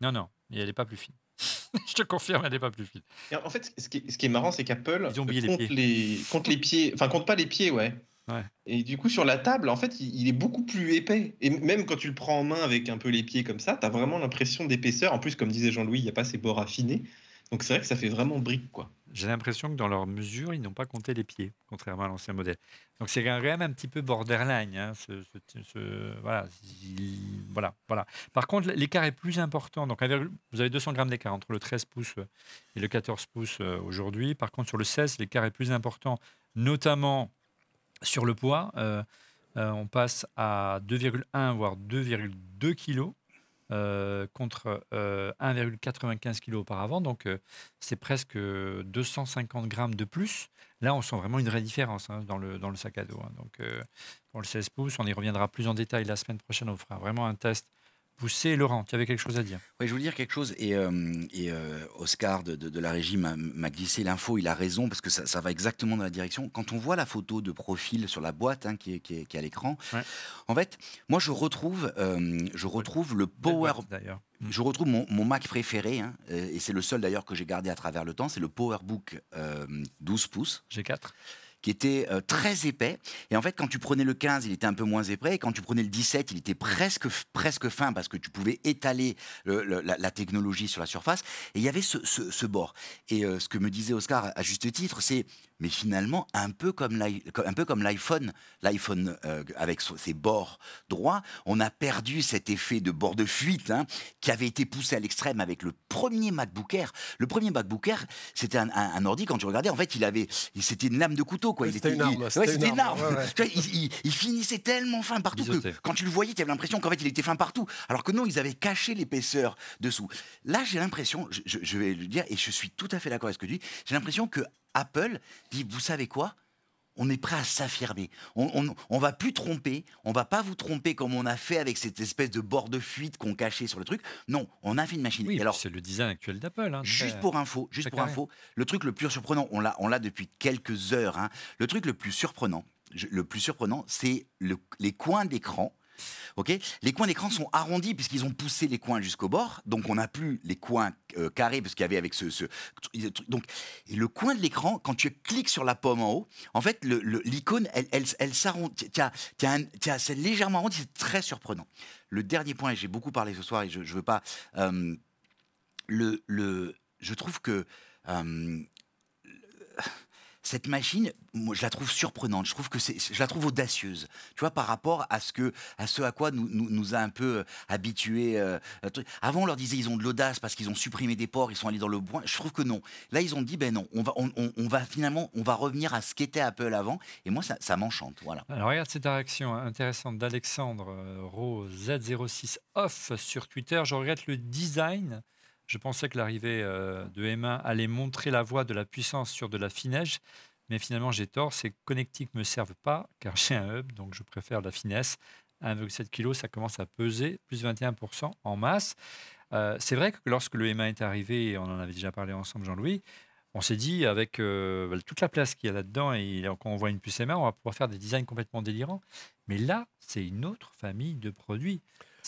Non, non, elle n'est pas plus fine. je te confirme, elle n'est pas plus fine. Et en fait, ce qui est, ce qui est marrant, c'est qu'Apple les compte, pieds. les, compte les pieds, enfin compte pas les pieds, ouais. Ouais. Et du coup, sur la table, en fait, il, il est beaucoup plus épais. Et même quand tu le prends en main avec un peu les pieds comme ça, tu as vraiment l'impression d'épaisseur. En plus, comme disait Jean-Louis, il n'y a pas ces bords affinés. Donc c'est vrai que ça fait vraiment brique, quoi. J'ai l'impression que dans leur mesure, ils n'ont pas compté les pieds, contrairement à l'ancien modèle. Donc c'est quand même un petit peu borderline. hein, voilà, il- voilà. Par contre, l'écart est plus important. Donc vous avez 200 grammes d'écart entre le 13 pouces euh, et le 14 pouces euh, aujourd'hui. Par contre, sur le 16, l'écart est plus important, notamment sur le poids. Euh, on passe à 2,1 voire 2,2 kilos. Euh, contre euh, 1,95 kg auparavant. Donc, euh, c'est presque 250 grammes de plus. Là, on sent vraiment une vraie différence hein, dans, le, sac à dos. hein. Donc, euh, pour le 16 pouces, on y reviendra plus en détail la semaine prochaine. On fera vraiment un test poussé. Laurent, tu avais quelque chose à dire? Oui, je voulais dire quelque chose. Et, euh, et, euh, Oscar de, de- de la régie m'a- glissé l'info. Il a raison parce que ça, ça va exactement dans la direction. Quand on voit la photo de profil sur la boîte hein, qui, est, qui est- qui est à l'écran, Ouais. en fait, moi je retrouve, euh, je retrouve le Power. D'ailleurs. Je retrouve mon, mon Mac préféré, hein, et c'est le seul d'ailleurs que j'ai gardé à travers le temps, c'est le PowerBook euh, 12 pouces, G4. Qui était euh, très épais. Et en fait, quand tu prenais le 15, il était un peu moins épais, et quand tu prenais le 17, il était presque, presque fin, parce que tu pouvais étaler le- le- la, technologie sur la surface. Et il y avait ce, ce- ce bord. Et euh, ce que me disait Oscar à juste titre, c'est, mais finalement, un peu comme l'iPhone, l'iPhone euh, avec ses bords droits, on a perdu cet effet de bord de fuite hein, qui avait été poussé à l'extrême avec le premier MacBook Air. Le premier MacBook Air, c'était un, un- un ordi, quand tu regardais, en fait, il avait, c'était une lame de couteau, quoi. C'était était- une arme, ouais, c'était une arme, ouais, il, il- il finissait tellement fin partout que quand tu le voyais, tu avais l'impression qu'en fait, il était fin partout. Alors que non, ils avaient caché l'épaisseur dessous. Là, j'ai l'impression, je, je- je vais le dire, et je suis tout à fait d'accord avec ce que tu dis, j'ai l'impression que Apple dit, vous savez quoi? On est prêt à s'affirmer. On, on, on va plus tromper. On va pas vous tromper comme on a fait avec cette espèce de bord de fuite qu'on cachait sur le truc. Non, on a fait une machine. Oui, Et alors, c'est le design actuel d'Apple. hein, Juste pour info, juste pour carré. info, le truc le plus surprenant, on l'a, on l'a depuis quelques heures. hein, le truc le plus surprenant, je- le plus surprenant, c'est le- les coins d'écran. Ok, les coins d'écran sont arrondis puisqu'ils ont poussé les coins jusqu'au bord, donc on n'a plus les coins euh, carrés parce qu'il y avait avec ce, ce- donc le coin de l'écran quand tu cliques sur la pomme en haut, en fait l'icône elle, elle, elle s'arrondit, c'est légèrement arrondi, c'est très surprenant. Le dernier point, et j'ai beaucoup parlé ce soir et je, je veux pas euh, le, le, je trouve que euh, cette machine, je la trouve surprenante. Je trouve que c'est, je la trouve audacieuse. Tu vois, par rapport à ce à quoi nous, nous, a un peu euh, habitués. euh, truc. Avant, on leur disait ils ont de l'audace parce qu'ils ont supprimé des ports, ils sont allés dans le point. Je trouve que non. Là, ils ont dit ben non, on va, on, va finalement, on va revenir à ce qu'était Apple avant. Et moi, ça, ça m'enchante. Voilà. Alors regarde cette réaction intéressante d'Alexandre euh, Rose Z06 off sur Twitter. Je regrette le design. Je pensais que l'arrivée euh, de M1 allait montrer la voie de la puissance sur de la finesse, mais finalement j'ai tort. Ces connectiques ne me servent pas car j'ai un hub, donc je préfère la finesse. 1,7 kg, ça commence à peser, plus 21% en masse. Euh, c'est vrai que lorsque le M1 est arrivé, et on en avait déjà parlé ensemble, Jean-Louis, on s'est dit, avec euh, toute la place qu'il y a là-dedans, et quand on voit une puce M1, on va pouvoir faire des designs complètement délirants. Mais là, c'est une autre famille de produits.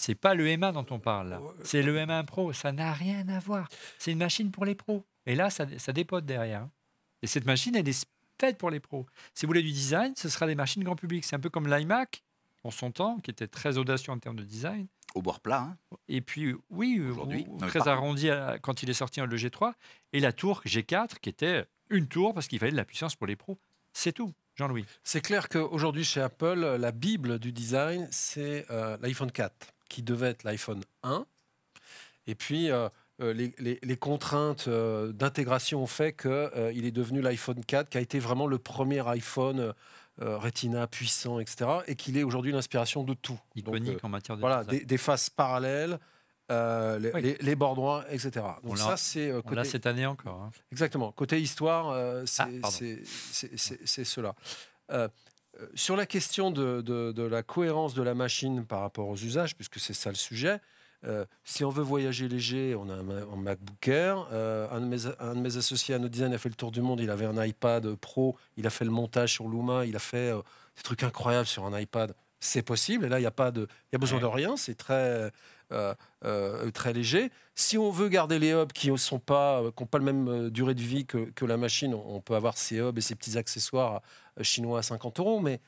C'est pas le M1 dont on parle. C'est le M1 Pro. Ça n'a rien à voir. C'est une machine pour les pros. Et là, ça, ça dépote derrière. Et cette machine, elle est faite pour les pros. Si vous voulez du design, ce sera des machines grand public. C'est un peu comme l'iMac, en son temps, qui était très audacieux en termes de design. Au bord plat. hein. Et puis, oui, Aujourd'hui, ou- non, mais très arrondi à- quand il est sorti le G3. Et la tour G4, qui était une tour parce qu'il fallait de la puissance pour les pros. C'est tout, Jean-Louis. C'est clair qu'aujourd'hui chez Apple, la bible du design, c'est euh, l'iPhone 4, qui devait être l'iPhone 1. Et puis, euh, euh, les, les- les contraintes euh, d'intégration ont fait qu'il est devenu l'iPhone 4, qui a été vraiment le premier iPhone euh, euh, Retina puissant, etc. Et qu'il est aujourd'hui l'inspiration de tout. Donc, Iconique euh, en matière de voilà, des, des faces parallèles, euh, les, Oui. les- les bords droits, etc. On Donc l'a- ça, c'est euh, On côté- cette année encore. hein. Exactement. Côté histoire, euh, c'est Ah, c'est cela. Euh, sur la question de, de- de la cohérence de la machine par rapport aux usages, puisque c'est ça le sujet, euh, si on veut voyager léger, on a un, Ma- un MacBook Air. Euh, un, de mes, un de mes associés à No Design a fait le tour du monde. Il avait un iPad Pro. Il a fait le montage sur Luma. Il a fait euh, des trucs incroyables sur un iPad. C'est possible. Et là, il n'y a pas de, y a besoin Ouais. de rien. C'est très, très léger. Si on veut garder les hubs qui n'ont pas, qui ont pas le même durée de vie que, que la machine, on peut avoir ces hubs et ces petits accessoires chinois à 50 euros. Mais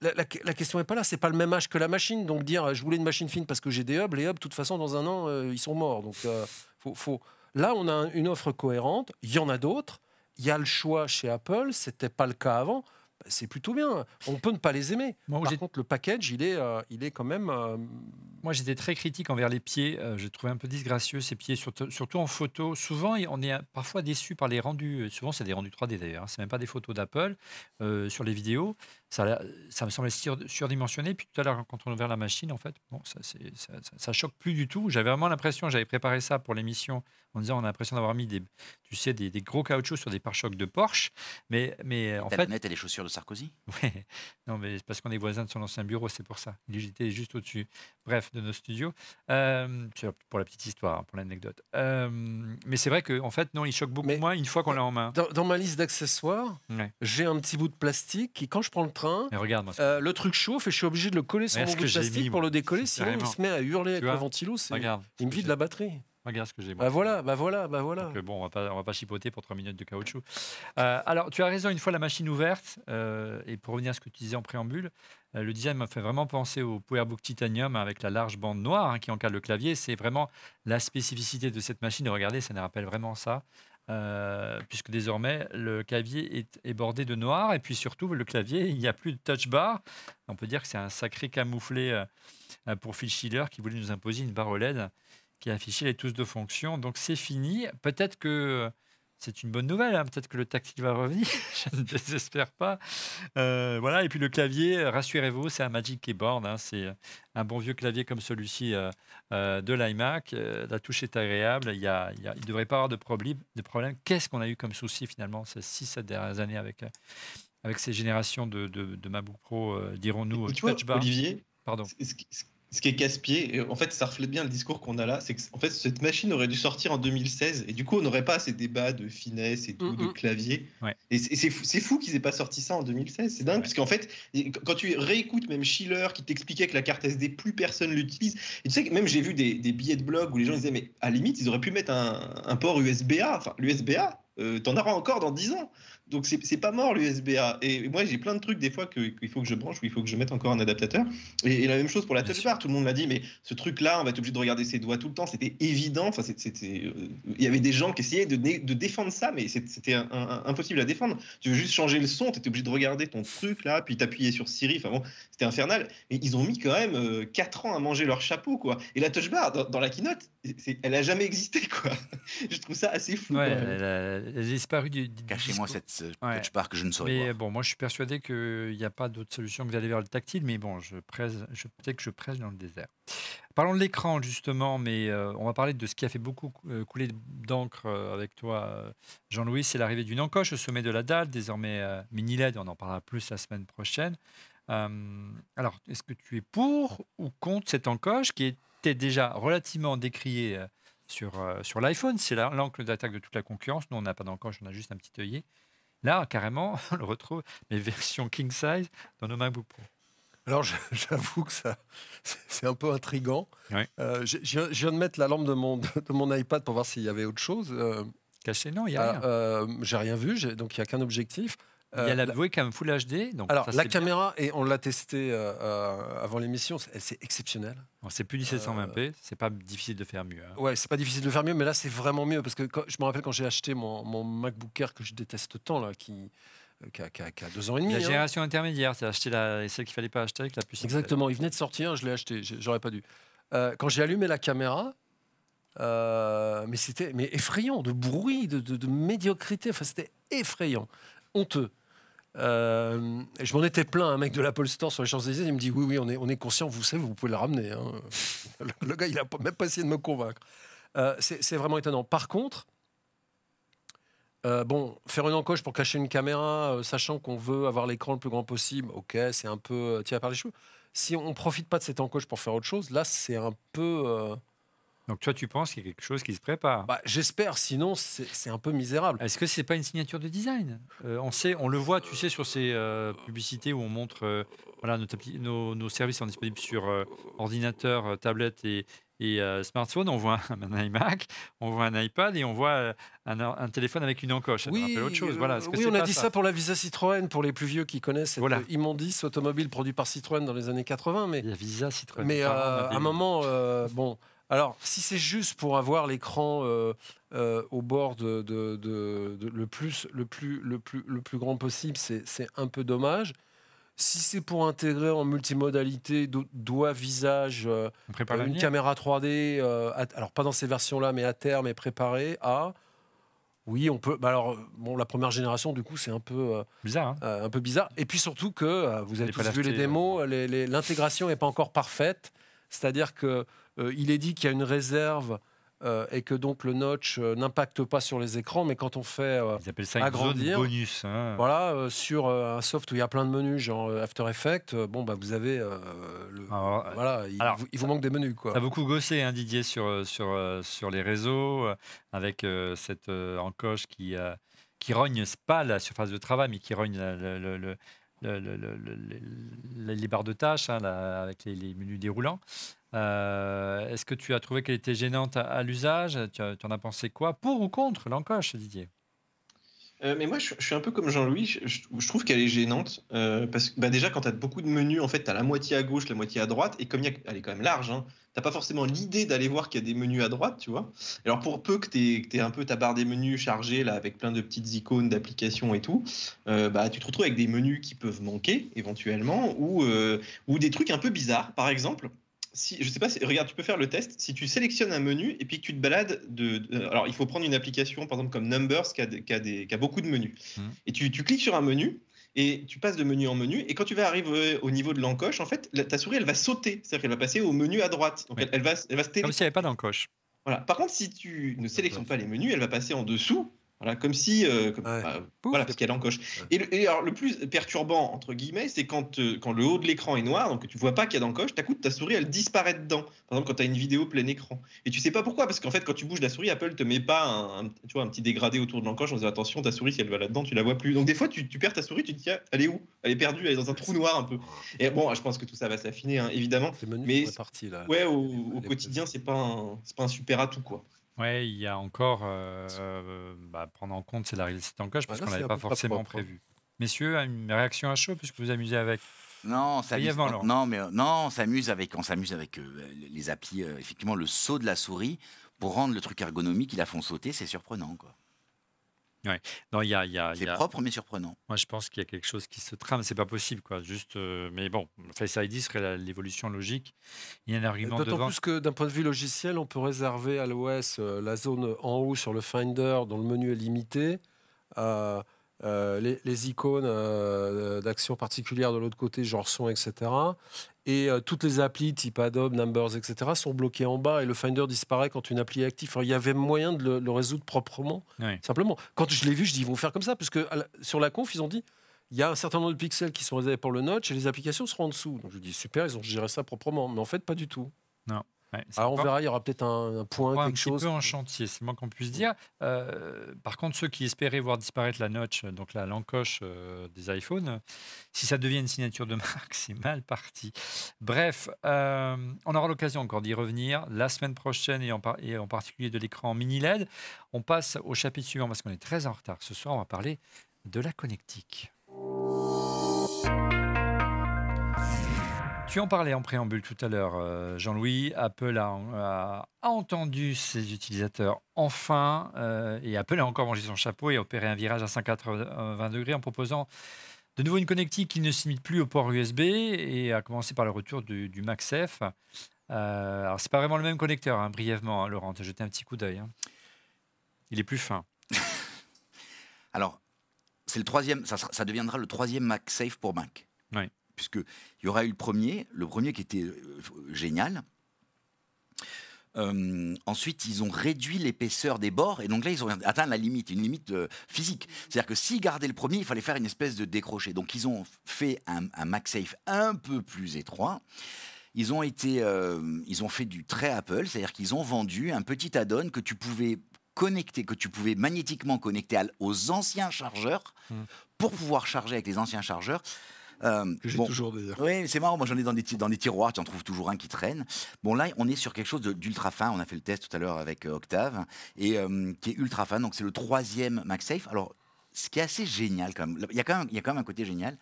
la, question n'est pas là. C'est pas le même âge que la machine. Donc dire je voulais une machine fine parce que j'ai des hubs, les hubs, de toute façon, dans un an, euh, ils sont morts. Donc euh, faut, Là, on a un- une offre cohérente. Il y en a d'autres. Il y a le choix chez Apple. C'était pas le cas avant. C'est plutôt bien. On peut ne pas les aimer. Moi, Par j'ai- contre, le package, il est, euh, il est quand même. euh, Moi, j'étais très critique envers les pieds. Euh, je trouvais un peu disgracieux ces pieds, surtout, surtout en photo. Souvent, on est parfois déçu par les rendus. euh, Souvent, c'est des rendus 3D d'ailleurs. hein. C'est même pas des photos d'Apple sur les vidéos. Ça, me semblait sur- surdimensionné. Puis tout à l'heure, quand on a ouvert la machine, en fait, bon, ça, c'est- ça, ça- ça choque plus du tout. J'avais vraiment l'impression, j'avais préparé ça pour l'émission en disant, on a l'impression d'avoir mis des, tu sais, des, des gros caoutchoucs sur des pare-chocs de Porsche. Mais, mais en T'as fait, et les chaussures de Sarkozy? Ouais. Non, mais c'est parce qu'on est voisins de son ancien bureau, c'est pour ça. Il était juste au-dessus. Bref, de nos studios. Euh, pour la petite histoire, pour l'anecdote. Euh, mais c'est vrai qu'en fait, non, il choque beaucoup Mais- moins une fois qu'on l'a en main. Dans, dans ma liste d'accessoires, Ouais. j'ai un petit bout de plastique qui, quand je prends le train, Mais regarde, moi, euh, le truc chauffe et je suis obligé de le coller sur mon bout de plastique mis, pour le décoller, sinon il se met à hurler avec vois le ventilo. regarde. Il me vide la batterie. Regarde ce que j'ai. Bah voilà, bah voilà, bah voilà. Donc, euh, bon, on va pas, on va pas chipoter pour 3 minutes de caoutchouc. Euh, alors, tu as raison, une fois la machine ouverte, euh, et pour revenir à ce que tu disais en préambule, euh, le design m'a fait vraiment penser au PowerBook Titanium avec la large bande noire hein, qui encadre le clavier. C'est vraiment la spécificité de cette machine. Regardez, ça nous rappelle vraiment ça. Euh, puisque désormais le clavier est, bordé de noir et puis surtout le clavier il n'y a plus de touch bar on peut dire que c'est un sacré camouflé euh, euh, pour Phil Schiller qui voulait nous imposer une barre OLED qui affichait les tous de fonction. Donc c'est fini. Peut-être que c'est une bonne nouvelle. hein. Peut-être que le tactile va revenir. Je ne désespère pas. Euh, voilà. Et puis le clavier, rassurez-vous, c'est un Magic Keyboard. hein. C'est un bon vieux clavier comme celui-ci euh, euh, de l'iMac. Euh, la touche est agréable. Il ne devrait pas avoir de problème. De problème. Qu'est-ce qu'on a eu comme souci finalement ces 6-7 dernières années avec, euh, avec ces générations de, de, de MacBook Pro, euh, dirons-nous, touch bar? Olivier, Pardon. ce ce qui- est casse-pied, en fait, ça reflète bien le discours qu'on a là, c'est que en fait, cette machine aurait dû sortir en 2016, et du coup, on n'aurait pas ces débats de finesse et tout, de Mhm. clavier. Ouais. Et c'est fou, qu'ils aient pas sorti ça en 2016, c'est dingue, Ouais. parce qu'en fait, quand tu réécoutes même Schiller qui t'expliquait que la carte SD, plus personne l'utilise, et tu sais que même j'ai vu des, des billets de blog où les gens disaient, mais à la limite, ils auraient pu mettre un, un port USB-A, enfin, l'USB-A, euh, t'en auras encore dans 10 ans. Donc c'est c'est pas mort l'USB-A. Et moi j'ai plein de trucs des fois que- qu'il faut que je branche ou il faut que je mette encore un adaptateur. Et, et la même chose pour la touch bar. Tout le monde l'a dit, mais ce truc-là, on va être obligé de regarder ses doigts tout le temps. C'était évident. Enfin, c'était, euh, il y avait des gens qui essayaient de, de défendre ça, mais c'était impossible à défendre. Tu veux juste changer le son, tu étais obligé de regarder ton truc là, puis t'appuyer sur Siri. Enfin bon, c'était infernal. Et ils ont mis quand même 4 ans à manger leur chapeau, quoi. Et la touch bar, dans, dans la keynote, elle a jamais existé, quoi. je trouve ça assez fou. Ouais, elle, a, elle a disparu du, du Cachez-moi cette euh, Ouais. touch bar que je ne saurais Mais voir. bon, moi je suis persuadé qu'il n'y a pas d'autre solution que d'aller vers le tactile, mais bon, je presse, je, peut-être que je presse dans le désert. Parlons de l'écran justement, mais euh, on va parler de ce qui a fait beaucoup cou- euh, couler d'encre avec toi, Jean-Louis, c'est l'arrivée d'une encoche au sommet de la dalle, désormais euh, mini LED, on en parlera plus la semaine prochaine. Euh, alors, est-ce que tu es pour ou contre cette encoche qui était déjà relativement décriée sur, euh, sur l'iPhone? C'est la- l'encre d'attaque de toute la concurrence. Nous, on n'a pas d'encoche, on a juste un petit œillet. Là, carrément, on le retrouve, mais version king size dans nos MacBook Pro. Alors j'avoue que ça, c'est- un peu intrigant. Ouais. Euh, je, je viens- de mettre la lampe de mon, de mon iPad pour voir s'il y avait autre chose. Euh, Caché, non, il y a ah, rien. euh, j'ai rien vu, donc il n'y a qu'un objectif. Il y a Euh, la la- webcam Full HD. Donc alors ça, la bien. caméra, et on l'a testé euh, euh, avant l'émission, c'est- exceptionnel. C'est plus 1720p, c'est pas difficile de faire mieux. hein. Ouais, c'est pas difficile de faire mieux, mais là c'est vraiment mieux parce que quand- je me rappelle quand j'ai acheté mon, mon MacBook Air que je déteste tant là, qui, euh, qui, a, qui a- qui a deux ans et demi. La hein. génération intermédiaire, c'est acheter la, celle qu'il fallait pas acheter avec la puce. Exactement, il venait de sortir, je l'ai acheté, j'aurais pas dû. Euh, quand j'ai allumé la caméra, euh, mais c'était mais effrayant, de bruit, de, de- de médiocrité, enfin c'était effrayant, honteux. Euh, je m'en étais plaint à un mec de l'Apple Store sur les Champs-Élysées, il me dit oui, oui, on est, on est conscient, vous savez, vous pouvez le ramener. hein. Le, gars, il a pas- même pas essayé de me convaincre. Euh, c'est vraiment étonnant. Par contre, euh, bon, faire une encoche pour cacher une caméra, euh, sachant qu'on veut avoir l'écran le plus grand possible, ok, c'est un peu tiré par les cheveux. Si on profite pas de cette encoche pour faire autre chose, là, c'est un peu. Donc toi, tu penses qu'il y a quelque chose qui se prépare? Bah, J'espère, sinon, c'est un peu misérable. Est-ce que c'est pas une signature de design? Euh, On sait, on le voit, tu sais, sur ces euh, publicités où on montre, euh, voilà, nos, appli- nos- nos services sont disponibles sur euh, ordinateur, tablette et, et, smartphone. On voit un, un iMac, on voit un iPad et on voit un, un téléphone avec une encoche. Ça rappelle autre chose. Voilà. oui on a dit ça pour la Visa Citroën, pour les plus vieux qui connaissent cette Voilà. immondice automobile produit par Citroën dans les années 80. Mais, Il y a Visa, Citroën. mais à un moment, bon, Alors, si c'est juste pour avoir l'écran euh, euh, au bord de, de- de- de- le, plus, le, plus, le, plus, le plus grand possible, c'est un peu dommage. Si c'est pour intégrer en multimodalité do- doigt, visage, euh, une caméra 3D, euh, à- alors pas dans ces versions-là, mais à terme et préparé à. Oui, on peut. bah alors, bon, la première génération, du coup, c'est un peu. euh, Bizarre, hein euh, un peu bizarre. Et puis surtout que, euh, vous avez tous vu les l'acheter, démos, l'intégration n'est pas encore parfaite. C'est-à-dire que euh, il est dit qu'il y a une réserve euh, et que donc le notch euh, n'impacte pas sur les écrans, mais quand on fait euh, Ils appellent ça une agrandir, bonus, hein. voilà, sur un soft où il y a plein de menus, genre After Effects, bon bah vous avez alors, voilà, il, alors, vous, il vous manque des menus quoi. Ça a beaucoup gossé hein, Didier sur sur sur les réseaux avec cette encoche qui qui rogne pas la surface de travail, mais qui rogne les barres de tâches hein, avec les, menus déroulants. Euh, Est-ce que tu as trouvé qu'elle était gênante à, l'usage? Tu, en as pensé quoi? Pour ou contre l'encoche, Didier? Euh, mais moi, je, suis un peu comme Jean-Louis. Je, trouve qu'elle est gênante euh, parce que bah, déjà, quand tu as beaucoup de menus, en fait, tu as la moitié à gauche, la moitié à droite, et comme elle est quand même large, hein, t'as pas forcément l'idée d'aller voir qu'il y a des menus à droite, tu vois. Alors pour peu que tu aies, un peu ta barre des menus chargée là avec plein de petites icônes d'applications et tout, bah tu te retrouves avec des menus qui peuvent manquer éventuellement ou des trucs un peu bizarres. Par exemple, si je sais pas, si- regarde, tu peux faire le test. Si tu sélectionnes un menu et puis que tu te balades de, de- alors il faut prendre une application par exemple comme Numbers qui a, qui a des- qui a beaucoup de menus Mhm. et tu, tu cliques sur un menu. Et tu passes de menu en menu, et quand tu vas arriver au niveau de l'encoche, en fait, la- ta souris, elle va sauter. C'est-à-dire qu'elle va passer au menu à droite. Donc, Oui. elle, elle va, elle va se télé- Comme s'il n'y avait pas d'encoche. voilà. Par contre, si tu ne sélectionnes pas les menus, elle va passer en dessous. Voilà, comme si. euh, comme- Ouais. bah, voilà, parce qu'elle encoche. Et, le, et alors, le plus perturbant, entre guillemets, c'est quand, euh, quand le haut de l'écran est noir, donc que tu vois pas qu'il y a d'encoche, d'un coup, ta souris, elle disparaît dedans. Par exemple, quand tu as une vidéo plein écran. Et tu sais pas pourquoi, parce qu'en fait, quand tu bouges la souris, Apple te met pas un, un- tu vois, un petit dégradé autour de l'encoche en disant attention, ta souris, si elle va là-dedans, tu la vois plus. Donc, des fois, tu, tu perds ta souris, tu te dis, ah, elle est où? Elle est perdue, elle est dans un trou noir un peu. Et bon, je pense que tout ça va s'affiner, hein, évidemment. Menus Mais- là. Ouais, au, Les- au les- quotidien, c'est pas, un- c'est pas un super atout, quoi. Ouais, il y a encore euh, bah, prendre en compte c'est la réalité d'encoche parce Ouais, là, qu'on à pas forcément hein. prévu. Messieurs, une réaction à chaud puisque vous vous amusez avec? Non, on s'amuse. Non, mais non, on s'amuse avec, on s'amuse avec euh, les applis. euh, effectivement, le saut de la souris pour rendre le truc ergonomique, ils la font sauter, c'est surprenant, quoi. Non, il y a, il y a- il C'est y a- propre mais surprenant. Moi, je pense qu'il y a quelque chose qui se trame. C'est pas possible, quoi. Juste, euh, mais bon, Face ID serait l'évolution logique. Il y a un argument D'autant devant. plus que d'un point de vue logiciel, on peut réserver à l'OS euh, la zone en haut sur le Finder dont le menu est limité, euh, euh, les, les icônes euh, d'action particulière de l'autre côté, genre son, etc. Et euh, toutes les applis type Adobe, Numbers, etc. sont bloquées en bas et le Finder disparaît quand une appli est active. Alors, il y avait moyen de le, le résoudre proprement, simplement. Quand je l'ai vu, je dis ils vont faire comme ça, parce que la- sur la conf, ils ont dit il y a un certain nombre de pixels qui sont réservés pour le notch et les applications seront en dessous. Donc je dis super, ils ont géré ça proprement, mais en fait pas du tout. Ouais, Alors on verra, il y aura peut-être un, un point, encore un quelque petit chose. peu en chantier, c'est le moins qu'on puisse dire. Euh, par contre, ceux qui espéraient voir disparaître la notch, donc la l'encoche euh, des iPhones, euh, si ça devient une signature de marque, c'est mal parti. Bref, euh, on aura l'occasion encore d'y revenir la semaine prochaine et en, par- et en particulier de l'écran mini LED. On passe au chapitre suivant parce qu'on est très en retard. Ce soir, on va parler de la connectique. Tu en parlais en préambule tout à l'heure, euh, Jean-Louis. Apple a, a- a entendu ses utilisateurs enfin, euh, et Apple a encore mangé son chapeau et opéré un virage à 180 degrés en proposant de nouveau une connectique qui ne s'imite plus au port USB et a commencé par le retour du, du. Euh, alors, c'est pas vraiment le même connecteur, hein, brièvement, hein, Laurent. Tu as jeté un petit coup d'œil. hein. Il est plus fin. Alors, c'est le troisième, ça deviendra le troisième MagSafe pour Mac. Oui. Puisque il y aura eu le premier, le premier qui était euh, génial. Euh, ensuite, ils ont réduit l'épaisseur des bords et donc là, ils ont atteint la limite, une limite euh, physique. C'est-à-dire que s'ils gardaient le premier, il fallait faire une espèce de décroché. Donc, ils ont fait un, un MagSafe un peu plus étroit. Ils ont été, euh, ils ont fait du très Apple, c'est-à-dire qu'ils ont vendu un petit add-on que tu pouvais connecter, que tu pouvais magnétiquement connecter aux anciens chargeurs Mm. pour pouvoir charger avec les anciens chargeurs. Euh, Que j'ai bon, toujours d'ailleurs. oui, c'est marrant. Moi, j'en ai dans des, ti- dans des tiroirs. Tu en trouves toujours un qui traîne. Bon, là, on est sur quelque chose d'ultra fin. On a fait le test tout à l'heure avec euh, Octave et euh, qui est ultra fin. Donc, c'est le troisième MagSafe. Alors, ce qui est assez génial, quand même, il y a quand même, il y a quand même un côté génial,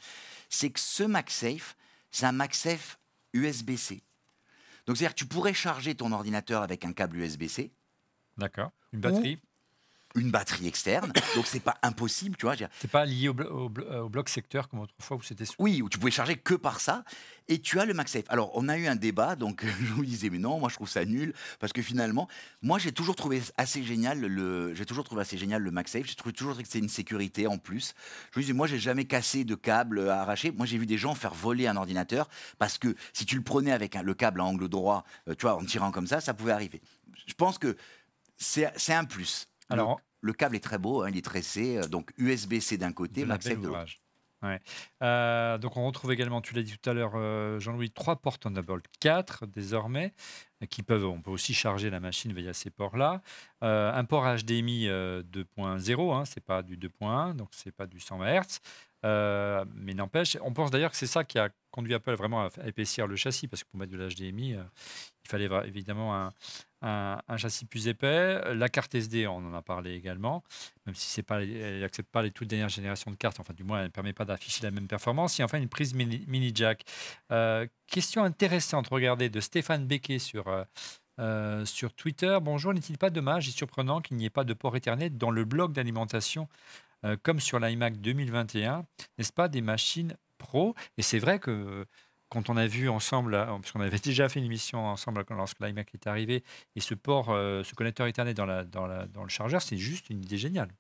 c'est que ce MagSafe, c'est un MagSafe USB-C. Donc c'est-à-dire que tu pourrais charger ton ordinateur avec un câble USB-C, D'accord. Une batterie. Une batterie externe, donc c'est pas impossible, tu vois. C'est pas lié au, blo- au blo- euh, au bloc secteur comme autrefois où c'était. Oui, où tu pouvais charger que par ça, et tu as le MagSafe. Alors, on a eu un débat, donc je vous disais, mais non, moi je trouve ça nul, parce que finalement, moi j'ai toujours trouvé assez génial le, j'ai toujours trouvé assez génial le MagSafe. J'ai trouvé toujours que c'est une sécurité en plus. Je me disais, moi j'ai jamais cassé de câble à arracher. Moi j'ai vu des gens faire voler un ordinateur parce que si tu le prenais avec un- le câble à angle droit, euh, tu vois, en tirant comme ça, ça pouvait arriver. Je pense que c'est un plus. Le- Alors, le, câble est très beau, hein, il est tressé, euh, donc USB-C d'un côté, MagSafe de l'autre. Ouais. Euh, donc on retrouve également, tu l'as dit tout à l'heure, euh, Jean-Louis, trois ports Thunderbolt 4 désormais, qui peuvent, on peut aussi charger la machine via ces ports-là. Euh, un port HDMI euh, 2.0, hein, c'est pas du 2.1, donc c'est pas du 120 Hz. Mais n'empêche, on pense d'ailleurs que c'est ça qui a conduit Apple vraiment à épaissir le châssis, parce que pour mettre de l'HDMI, il fallait évidemment un, un- un châssis plus épais. La carte SD, on en a parlé également, même si c'est pas, elle n'accepte pas les toutes dernières générations de cartes, enfin du moins elle ne permet pas d'afficher la même performance. Et enfin une prise mini, jack. Euh, question intéressante, regardez, de Stéphane Becquet sur, euh, euh, sur Twitter. Bonjour, n'est-il pas dommage et surprenant qu'il n'y ait pas de port Ethernet dans le bloc d'alimentation comme sur l'iMac 2021 N'est-ce pas des machines pro? Et c'est vrai que quand on a vu ensemble, euh, parce qu'on avait déjà fait une émission ensemble lorsque l'iMac est arrivé, et ce port, euh, ce connecteur Ethernet dans, la, dans, la, dans le chargeur, c'est juste une idée géniale.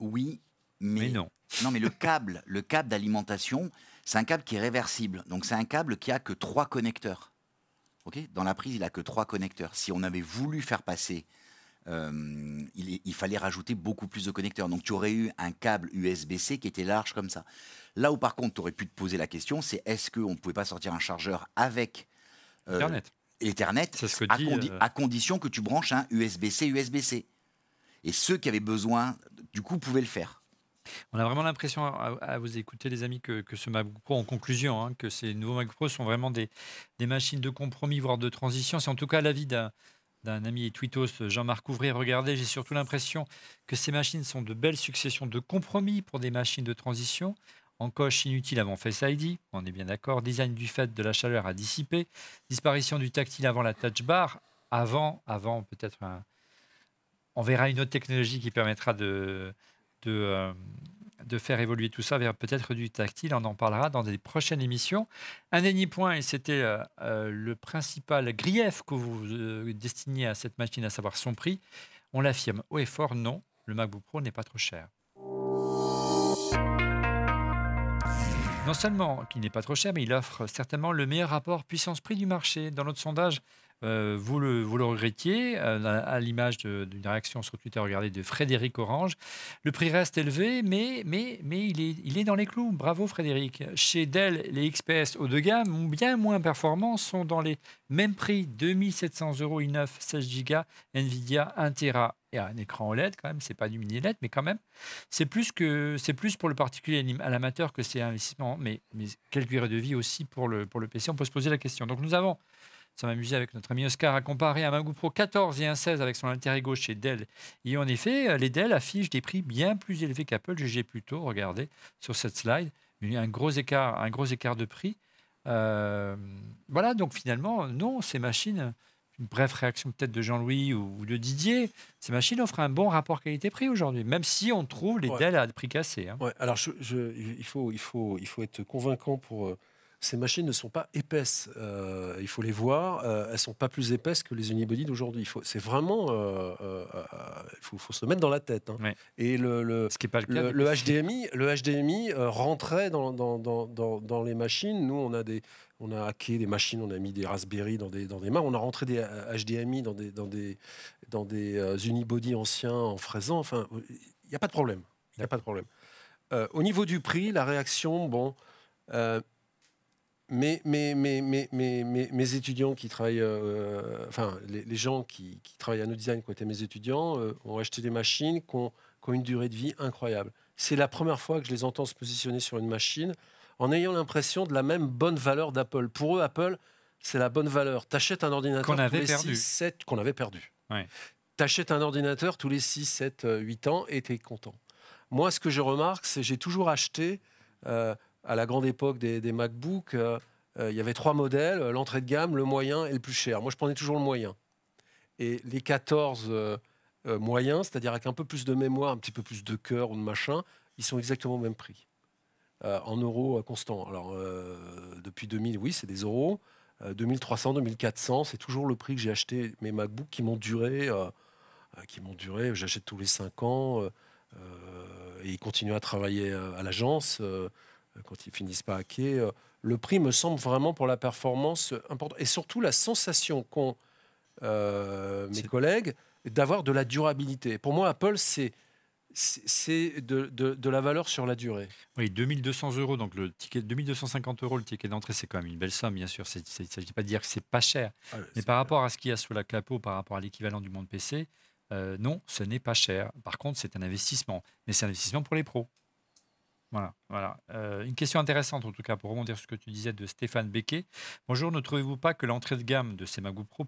Oui, mais, Mais non. Non, mais le câble, le câble d'alimentation, c'est un câble qui est réversible. Donc c'est un câble qui a que trois connecteurs. Ok? Dans la prise, il a que trois connecteurs. Si on avait voulu faire passer, euh, il, fallait rajouter beaucoup plus de connecteurs. Donc tu aurais eu un câble USB-C qui était large comme ça. Là où par contre, tu aurais pu te poser la question, c'est est-ce qu'on ne pouvait pas sortir un chargeur avec euh, Ethernet. Ethernet, ce que à, dit, condi- euh, à condition que tu branches un USB-C, USB-C. Et ceux qui avaient besoin, du coup, pouvaient le faire. On a vraiment l'impression, à, à vous écouter, les amis, que, que ce MacBook Pro, en conclusion, hein, que ces nouveaux MacBook Pro sont vraiment des, des machines de compromis, voire de transition. C'est en tout cas l'avis d'un d'un ami et tweetos, Jean-Marc Ouvrier. Regardez, j'ai surtout l'impression que ces machines sont de belles successions de compromis pour des machines de transition. Encoche inutile avant Face ID, on est bien d'accord. Design du fait de la chaleur à dissiper. Disparition du tactile avant la touch bar. Avant, avant peut-être on verra une autre technologie qui permettra de, de, euh, de faire évoluer tout ça vers peut-être du tactile. On en parlera dans des prochaines émissions. Un dernier point, et c'était euh, euh, le principal grief que vous euh, destiniez à cette machine, à savoir son prix. On l'affirme haut et fort, non, le MacBook Pro n'est pas trop cher. Non seulement qu'il n'est pas trop cher, mais il offre certainement le meilleur rapport puissance-prix du marché. Dans notre sondage, euh, vous, le, regrettiez, euh, à, l'image d'une réaction sur Twitter, regardez, de Frédéric Orange. Le prix reste élevé, mais, mais, mais il, est, il est dans les clous. Bravo Frédéric. Chez Dell, les XPS haut de gamme, bien moins performants, sont dans les mêmes prix 2700 euros i9, 16 Go, Nvidia 1 Tera et un écran OLED quand même, c'est pas du mini LED, mais quand même, c'est plus que c'est plus pour le particulier à l'amateur que c'est un investissement, mais, mais quelle durée de vie aussi pour le, pour le PC On peut se poser la question. Donc nous avons, ça m'amusait avec notre ami Oscar, à comparer un MacBook Pro 14 et un 16 avec son intérêt gauche chez Dell. Et en effet, euh, les Dell affichent des prix bien plus élevés qu'Apple, jugez plutôt, regardez sur cette slide, un gros écart, un gros écart de prix. Euh, voilà, donc finalement, non, ces machines, une brève réaction peut-être de Jean-Louis ou ou de Didier, ces machines offrent un bon rapport qualité-prix aujourd'hui, même si on trouve les Ouais. Dell à prix cassé. hein. Ouais, alors je, je- il, faut, il, faut, il faut être convaincant pour. Ces machines ne sont pas épaisses. euh, il faut les voir. euh, elles sont pas plus épaisses que les unibody d'aujourd'hui. C'est vraiment. euh, il faut, faut se le mettre dans la tête. hein. Ouais. Et le, le, Ce qui n'est pas le cas. le. HDMI, le HDMI rentrait dans, dans, dans, dans, dans les machines. Nous, on a des, on a hacké des machines, on a mis des Raspberry dans des, dans des mains, on a rentré des HDMI dans des, dans des, dans des unibody anciens en fraisant. Enfin, il n'y a pas de problème. Il n'y a pas de problème. Au niveau du prix, la réaction, bon. Mes, mes, mes, mes, mes, mes- mes étudiants qui travaillent, euh, enfin, les, les gens qui, qui travaillent à No Design, qui ont été mes étudiants, euh, ont acheté des machines qui ont, qui ont une durée de vie incroyable. C'est la première fois que je les entends se positionner sur une machine en ayant l'impression de la même bonne valeur d'Apple. Pour eux, Apple, c'est la bonne valeur. Tu achètes un ordinateur Qu'on tous avait les perdu. 6, 7, qu'on avait perdu. Ouais. Tu achètes un ordinateur tous les 6, 7, euh, 8 ans et tu es content. Moi, ce que je remarque, c'est que j'ai toujours acheté, euh, à la grande époque des, MacBooks, euh, euh, il y avait trois modèles, euh, l'entrée de gamme, le moyen et le plus cher. Moi, je prenais toujours le moyen. Et les 14 euh, euh, moyens, c'est-à-dire avec un peu plus de mémoire, un petit peu plus de cœur ou de machin, ils sont exactement au même prix. En euros constants. Alors, depuis 2000, oui, c'est des euros. Euh, 2300, 2400, c'est toujours le prix que j'ai acheté mes MacBooks qui m'ont duré. qui m'ont duré, j'achète tous les 5 ans. et ils à travailler à l'agence quand ils finissent pas à quai. euh, le prix me semble vraiment pour la performance euh, important. Et surtout la sensation qu'ont euh, mes collègues d'avoir de la durabilité. Pour moi, Apple, c'est c'est de, de- de la valeur sur la durée. Oui, 2200 euros, donc le ticket, 2250 euros le ticket d'entrée, c'est quand même une belle somme, bien sûr. Il ne s'agit pas de dire que c'est pas cher. Mais par rapport à ce qu'il y a sous la capot, par rapport à l'équivalent du monde PC, euh, non, ce n'est pas cher. Par contre, c'est un investissement. Mais c'est un investissement pour les pros. Voilà. voilà. Euh, une question intéressante, en tout cas, pour rebondir sur ce que tu disais de Stéphane Becquet. Bonjour, ne trouvez-vous pas que l'entrée de gamme de ces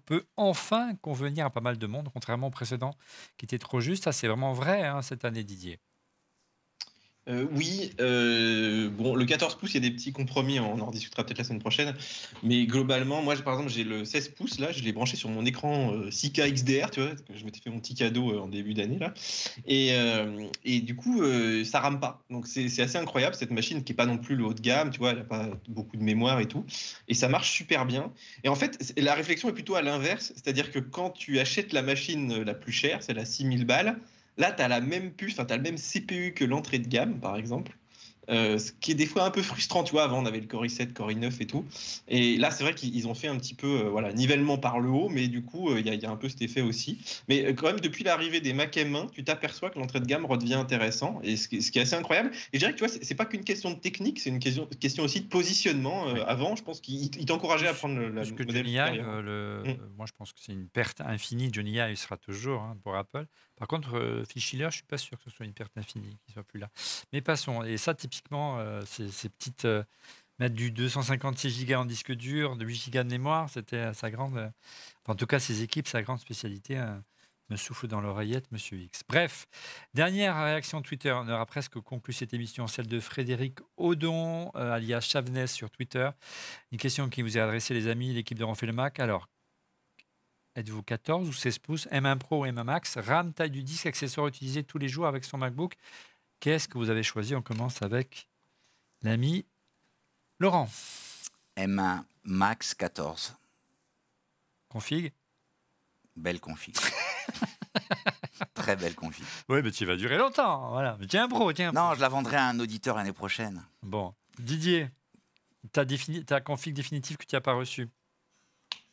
peut enfin convenir à pas mal de monde, contrairement au précédent qui était trop juste? Ça, c'est vraiment vrai hein, cette année, Didier. Euh, oui, euh, bon, le 14 pouces, il y a des petits compromis, on en rediscutera peut-être la semaine prochaine. Mais globalement, moi, par exemple, j'ai le 16 pouces, là, je l'ai branché sur mon écran euh, 6K XDR, tu vois, que je m'étais fait mon petit cadeau euh, en début d'année, là. Et, euh, du coup, euh, ça rame pas. Donc, c'est assez incroyable, cette machine qui est pas non plus le haut de gamme, tu vois, elle a pas beaucoup de mémoire et tout. Et ça marche super bien. Et en fait, la réflexion est plutôt à l'inverse, c'est-à-dire que quand tu achètes la machine euh, la plus chère, c'est la 6000 balles, Là, tu la même puce, tu as le même CPU que l'entrée de gamme, par exemple. Euh, ce qui est des fois un peu frustrant, tu vois. Avant, on avait le Core i7, Core i9 et tout. Et là, c'est vrai qu'ils ont fait un petit peu euh, voilà, nivellement par le haut, mais du coup, euh, il y, a- il y a un peu cet effet aussi. Mais quand même, depuis l'arrivée des Mac M1, tu t'aperçois que l'entrée de gamme redevient intéressant, et ce qui, ce qui est assez incroyable. Et je dirais que tu vois, c'est pas qu'une question de technique, c'est une question, question aussi de positionnement. Avant, je pense qu'il il t'encourageait à prendre le, la Plus que modèle Johnny Ive, supérieur. le- Mm. moi je pense que c'est une perte infinie. Johnny Ive sera toujours hein, pour Apple. Par contre, euh, Phil Schiller, je suis pas sûr que ce soit une perte infinie, qu'il soit plus là. Mais passons. Et ça, typiquement, euh, ces, petites euh, mettre du 256 Go en disque dur, de 8 Go de mémoire, c'était sa grande. euh, en tout cas, ses équipes, sa grande spécialité. euh, me souffle dans l'oreillette, Monsieur X. Bref, dernière réaction Twitter. On aura presque conclu cette émission, celle de Frédéric Audon, euh, alias Chavenès sur Twitter. Une question qui vous est adressée, les amis, l'équipe de Renfait le Mac. Alors, êtes-vous 14 ou 16 pouces? M1 Pro ou M1 Max? RAM, taille du disque, accessoire utilisé tous les jours avec son MacBook? Qu'est-ce que vous avez choisi? On commence avec l'ami Laurent. M1 Max 14. Config? Belle config. Très belle config. Oui, mais tu vas durer longtemps. Voilà. Mais tiens, pro, tiens. pro. Non, je la vendrai à un auditeur l'année prochaine. Bon. Didier, ta, défini- ta config définitive que tu n'as pas reçue?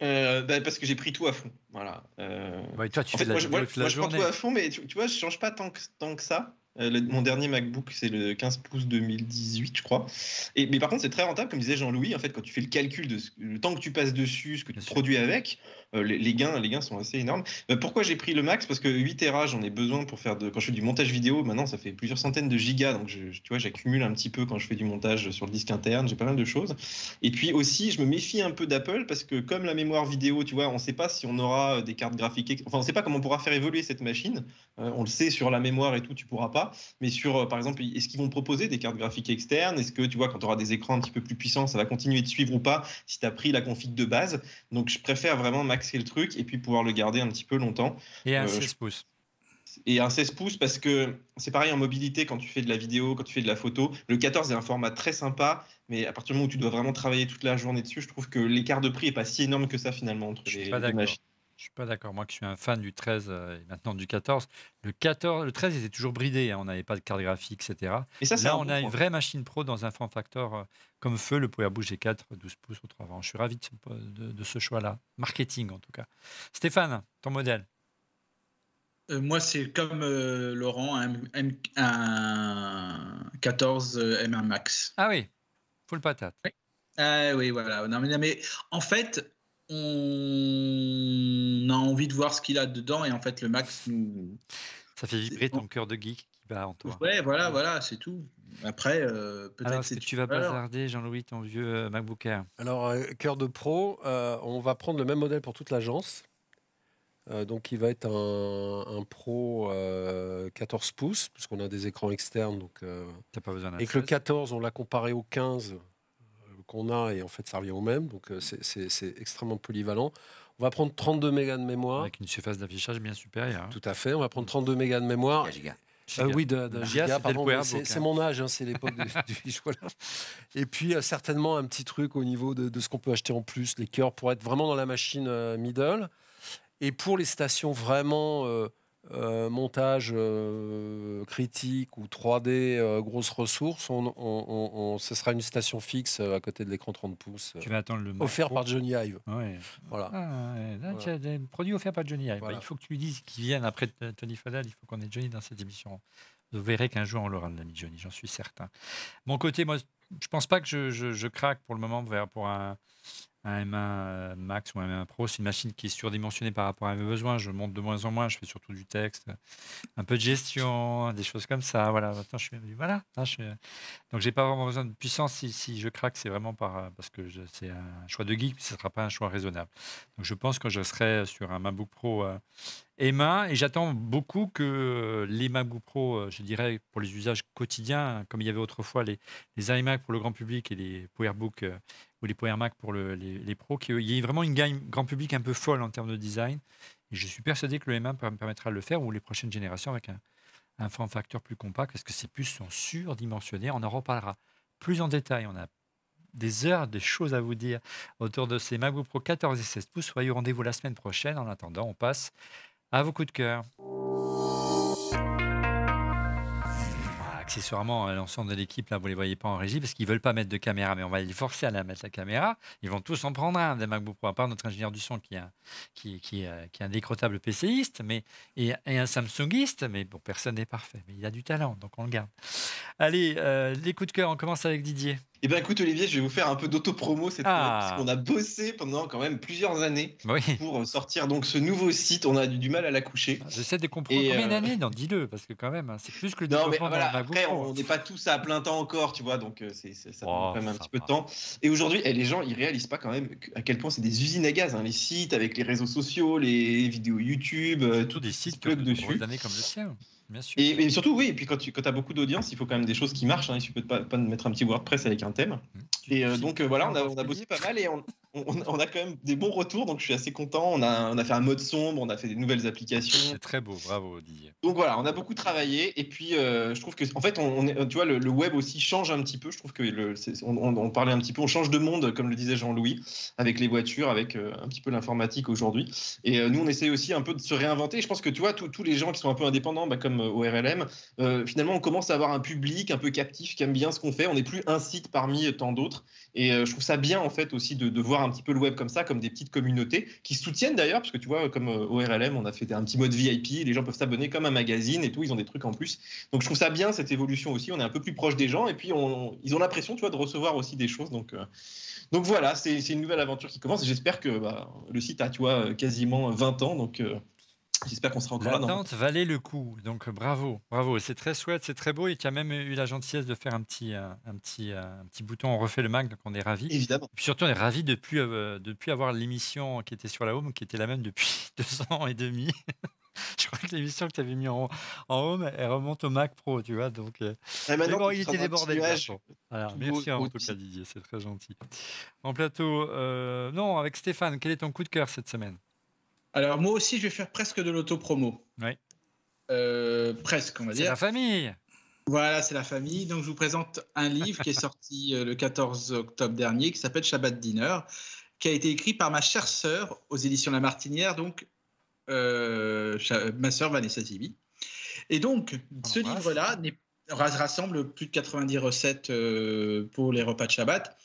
Euh, bah, parce que j'ai pris tout à fond. Voilà. Euh, Ouais, Toi, tu En fais fait, de la moi, je, moi, toute la moi, je prends tout à fond, mais tu, tu vois, je change pas tant que, tant que ça. Euh, le- mon dernier MacBook, c'est le 15 pouces 2018, je crois. Et, mais par contre, c'est très rentable, comme disait Jean-Louis. En fait, quand tu fais le calcul de ce- le temps que tu passes dessus, ce que tu sûr. produis avec, les, les gains, les gains sont assez énormes. Euh, pourquoi j'ai pris le max? Parce que 8 Tera, j'en ai besoin pour faire de. Quand je fais du montage vidéo, maintenant, ça fait plusieurs centaines de gigas. Donc, tu vois, j'accumule un petit peu quand je fais du montage sur le disque interne. J'ai pas mal de choses. Et puis aussi, je me méfie un peu d'Apple parce que comme la mémoire vidéo, tu vois, on ne sait pas si on aura des cartes graphiques. Enfin, on ne sait pas comment on pourra faire évoluer cette machine. Euh, on le sait sur la mémoire et tout, tu pourras pas. Mais sur, euh, par exemple, est-ce qu'ils vont proposer des cartes graphiques externes? Est-ce que, tu vois, quand tu auras des écrans un petit peu plus puissants, ça va continuer de suivre ou pas si tu as pris la config de base? Donc, je préfère vraiment maxer le truc et puis pouvoir le garder un petit peu longtemps. Et un Euh, 16 pouces. Et un 16 pouces parce que c'est pareil en mobilité quand tu fais de la vidéo, quand tu fais de la photo. Le 14 est un format très sympa, mais à partir du moment où tu dois vraiment travailler toute la journée dessus, je trouve que l'écart de prix est pas si énorme que ça finalement entre Je suis les, pas les d'accord. machines. Je suis pas d'accord. Moi, qui suis un fan du 13 euh, et maintenant du 14, le 14, le 13 était toujours bridé. hein. On n'avait pas de carte graphique, etc. Et ça, c'est Là, on bon a une vraie machine pro dans un form factor euh, comme feu, le PowerBook G4, 12 pouces au 3 vents. Je suis ravi de ce, de- de ce choix-là. Marketing, en tout cas. Stéphane, ton modèle Euh, moi, c'est comme euh, Laurent, un, un- un 14 euh, M1 Max. Ah oui, full patate. Ah oui, voilà. Non, mais, non, mais en fait, on a envie de voir ce qu'il a dedans et en fait, le Max nous. Ça fait vibrer ton cœur de geek en toi. Ouais, voilà, voilà, c'est tout. Après, euh, peut-être c'est tu vas bazarder, Jean-Louis, ton vieux euh, MacBook Air? Alors, euh, cœur de pro, euh, on va prendre le même modèle pour toute l'agence. Euh, donc, il va être un, un Pro euh, 14 pouces, puisqu'on a des écrans externes. Donc, euh, T'as pas besoin et que le 16. 14, on l'a comparé au 15. Le qu'on a et en fait ça revient au même. Donc euh, c'est- c'est c'est extrêmement polyvalent. On va prendre 32 mégas de mémoire. Avec une surface d'affichage bien supérieure. hein. Tout à fait. On va prendre 32 mégas de mémoire. Giga, giga. Euh, Giga. oui, de, de Giga, c'est c'est mon âge, hein, c'est l'époque du, voilà. Et puis euh, certainement un petit truc au niveau de, de ce qu'on peut acheter en plus, les cœurs pour être vraiment dans la machine euh, middle. Et pour les stations vraiment euh, montage euh, critique ou 3D euh, grosses ressources, on, on- on- on- ce sera une station fixe euh, à côté de l'écran 30 pouces, Tu vas attendre le offert par Johnny Ive. Ouais. Voilà. Ah, ouais. Là, Voilà. tu as des produits offerts par Johnny Ive. Bah, Voilà. il faut que tu lui dises qu'ils viennent après Tony Fadal. Il faut qu'on ait Johnny dans cette émission. Vous verrez qu'un jour on l'aura, l'ami Johnny, j'en suis certain. Mon côté, moi, je pense pas que je, je- je craque pour le moment pour un, un M1 euh, Max ou un M1 Pro. C'est une machine qui est surdimensionnée par rapport à mes besoins. Je monte de moins en moins. Je fais surtout du texte, un peu de gestion, des choses comme ça. Voilà. Maintenant, je suis, voilà. Là, je donc, j'ai pas vraiment besoin de puissance. Si, je craque, c'est vraiment euh, parce que c'est un choix de geek, mais ce ne sera pas un choix raisonnable. Donc, je pense que je serai sur un MacBook Pro euh, M1 et j'attends beaucoup que euh, les MacBook Pro, euh, je dirais, pour les usages quotidiens, comme il y avait autrefois les, les iMac pour le grand public et les PowerBook euh, ou les Power Mac pour le- les, pros, qu'il y ait vraiment une gamme grand public un peu folle en termes de design. Et je suis persuadé que le M1 per- permettra de le faire ou les prochaines générations avec un, un form factor plus compact parce que ces puces sont surdimensionnées. On en reparlera plus en détail. On a des heures de choses à vous dire autour de ces MacBook Pro 14 et 16 pouces. Soyez au rendez-vous la semaine prochaine. En attendant, on passe à vos coups de cœur. Accessoirement, euh, l'ensemble de l'équipe, là, vous ne les voyez pas en régie parce qu'ils ne veulent pas mettre de caméra, mais on va les forcer à la mettre la caméra. Ils vont tous en prendre un des MacBook Pro, à part notre ingénieur du son qui est un, qui, qui, euh, qui est un décrottable PCiste mais, et, et un Samsungiste, mais bon, personne n'est parfait, mais il a du talent, donc on le garde. Allez, euh, les coups de cœur, on commence avec Didier. Eh bien, écoute, Olivier, je vais vous faire un peu d'auto-promo cette Ah. fois, parce qu'on a bossé pendant quand même plusieurs années Oui, pour sortir donc ce nouveau site. On a du mal à l'accoucher. j'essaie de comprendre Et, combien euh, d'années, non, dis-le, parce que quand même, hein, c'est plus que le Non, mais voilà, après, on n'est pas tous à plein temps encore, tu vois, donc euh, c'est, ça Oh, prend quand même un petit peu de temps. Et aujourd'hui, eh, les gens, ils réalisent pas quand même à quel point c'est des usines à gaz, hein, les sites avec les réseaux sociaux, les vidéos YouTube, euh, tout des sites qui ont de dessus. années comme le tien, bien sûr. Et, et surtout, oui, et puis quand tu as beaucoup d'audience, il faut quand même des choses qui marchent. Hein, il suffit pas, pas de mettre un petit WordPress avec un thème. Tu- Et euh, donc euh, voilà, on a, on a bossé pas mal et on, on- on a quand même des bons retours, donc je suis assez content. On a, on a fait un mode sombre, on a fait des nouvelles applications. C'est très beau, bravo Didier. Donc voilà, on a beaucoup travaillé et puis euh, je trouve que en fait, on, tu vois, le, le web aussi change un petit peu. Je trouve que le, on, parlait un petit peu, on change de monde, comme le disait Jean-Louis, avec les voitures, avec euh, un petit peu l'informatique aujourd'hui. Et euh, nous, on essaie aussi un peu de se réinventer. Je pense que tu vois, tous tous les gens qui sont un peu indépendants, bah, comme ORLM, euh, finalement, on commence à avoir un public un peu captif qui aime bien ce qu'on fait. On n'est plus un site parmi tant d'autres. Et je trouve ça bien en fait aussi de, de voir un petit peu le web comme ça, comme des petites communautés qui soutiennent d'ailleurs, parce que tu vois, comme euh, ORLM, on a fait un petit mode VIP, les gens peuvent s'abonner comme un magazine et tout, ils ont des trucs en plus. Donc je trouve ça bien cette évolution aussi, on est un peu plus proche des gens et puis ils ont l'impression, tu vois, de recevoir aussi des choses. Donc, euh, donc voilà, c'est une nouvelle aventure qui commence et j'espère que bah, le site a, tu vois, quasiment 20 ans, donc euh, j'espère qu'on sera encore là. L'attente valait le coup, donc bravo, bravo. C'est très chouette, c'est très beau et tu as même eu la gentillesse de faire un petit, euh, un petit, euh, un petit bouton on refait le Mac, donc on est ravis. Évidemment. Puis surtout, on est ravis de ne plus, euh, de plus avoir l'émission qui était sur la home, qui était la même depuis deux ans et demi. Je crois que l'émission que tu avais mis en, en home, elle remonte au Mac Pro, tu vois. Donc, euh, Et maintenant, bon, il était débordé. Voilà, merci en tout cas, Didier, c'est très gentil. En plateau, euh, non, avec Stéphane, quel est ton coup de cœur cette semaine? Alors moi aussi, je vais faire presque de l'auto-promo. Ouais. Euh, presque, on va C'est dire. la famille. Voilà, c'est la famille. Donc, je vous présente un livre qui est sorti euh, le 14 octobre dernier, qui s'appelle Shabbat Dinner, qui a été écrit par ma chère sœur aux éditions La Martinière, donc euh, ma sœur Vanessa Zibi. Et donc, ce livre-là rassemble plus de 90 recettes euh, pour les repas de Shabbat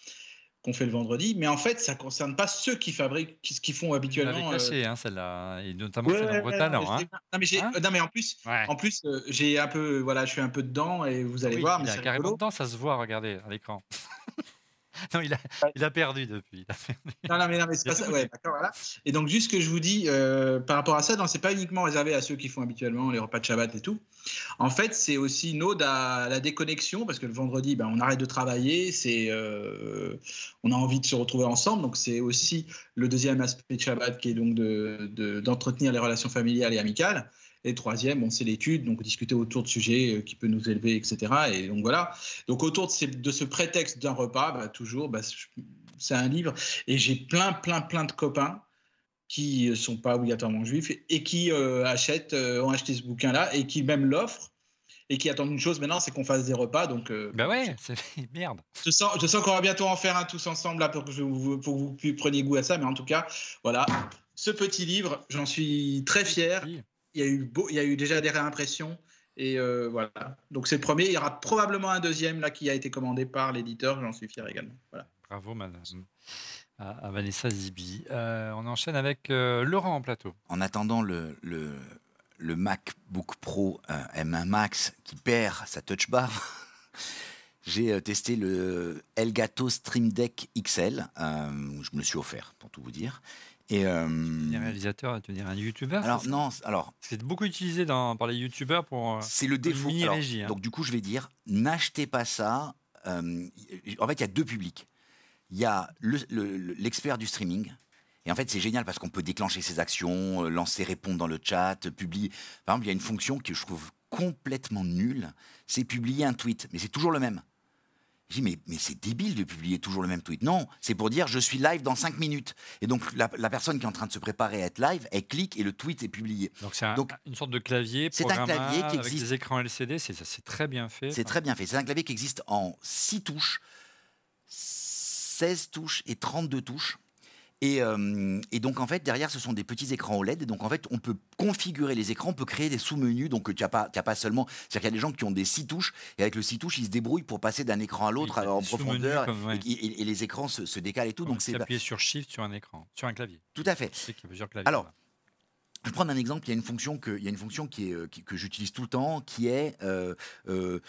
qu'on fait le vendredi, mais en fait, ça ne concerne pas ceux qui fabriquent, qui, qui font habituellement. euh, caché, hein, celle-là, et notamment Ouais, ouais, talents. non, hein. mais non, mais Hein euh, non, mais en plus, en plus, euh, j'ai un peu, voilà, je suis un peu dedans et vous allez Oui, voir. il mais a carrément rigolo. dedans, ça se voit, regardez, à l'écran. Non, il a, il a perdu depuis. Non, non, mais, non, mais c'est pas ça. Ouais, voilà. Et donc, juste ce que je vous dis euh, par rapport à ça, non, c'est pas uniquement réservé à ceux qui font habituellement les repas de Shabbat et tout. En fait, c'est aussi une ode à la déconnexion parce que le vendredi, ben, on arrête de travailler, c'est, euh, on a envie de se retrouver ensemble. Donc, c'est aussi le deuxième aspect de Shabbat qui est donc de, de- d'entretenir les relations familiales et amicales. Et troisième, bon, c'est l'étude, donc discuter autour de sujets euh, qui peut nous élever, etc. Et donc voilà. Donc autour de, ces- de ce prétexte d'un repas, bah, toujours, bah, c'est un livre. Et j'ai plein, plein, plein de copains qui ne sont pas obligatoirement juifs et qui euh, achètent, euh, ont acheté ce bouquin-là et qui même l'offrent et qui attendent une chose maintenant, c'est qu'on fasse des repas. Donc, euh, Bah ouais, c'est merde. je sens, je sens qu'on va bientôt en faire un tous ensemble là, pour, que je vous, pour que vous preniez goût à ça. Mais en tout cas, voilà, ce petit livre, j'en suis très fier. Il y a eu, beau, il y a eu déjà des réimpressions. Et euh, voilà. Donc c'est le premier. Il y aura probablement un deuxième là qui a été commandé par l'éditeur. J'en suis fier également. Voilà. Bravo, madame. À, à Vanessa Zibi. Euh, on enchaîne avec euh, Laurent en plateau. En attendant le, le, le MacBook Pro euh, M1 Max qui perd sa touch bar, j'ai euh, testé le Elgato Stream Deck XL. euh, je me le suis offert, pour tout vous dire. Et, euh, Un réalisateur, tu un youtubeur alors non, alors C'est beaucoup utilisé dans, par les youtubeurs pour. euh, c'est le défaut. mini Alors, régie, hein. Donc du coup, je vais dire, n'achetez pas ça. euh, en fait, il y a deux publics. Il y a le- le- le- l'expert du streaming. Et en fait, c'est génial parce qu'on peut déclencher ses actions, euh, lancer, répondre dans le chat, publier. Par exemple, il y a une fonction que je trouve complètement nulle. C'est publier un tweet, mais c'est toujours le même. Je dis, mais, mais c'est débile de publier toujours le même tweet. Non, c'est pour dire je suis live dans 5 minutes. Et donc, la, la personne qui est en train de se préparer à être live, elle clique et le tweet est publié. Donc c'est un- une sorte de clavier c'est un clavier qui avec existe. des écrans LCD. C'est ça, c'est très bien fait. C'est très bien fait. C'est un clavier qui existe en 6 touches, 16 touches et 32 touches. Et, euh, et donc en fait derrière ce sont des petits écrans OLED et donc en fait on peut configurer les écrans, on peut créer des sous-menus donc tu n'as pas, pas seulement, c'est-à-dire qu'il y a des gens qui ont des 6 touches et avec le 6 touches ils se débrouillent pour passer d'un écran à l'autre en profondeur comme- ouais. et, et- et les écrans se, se décalent et tout donc c'est appuyer sur Shift sur un écran, sur un clavier. tout à fait. Plusieurs claviers. Alors, là. Je vais prendre un exemple. Il y a une fonction que, il y a une fonction qui est, euh, qui- que j'utilise tout le temps, qui est euh, euh,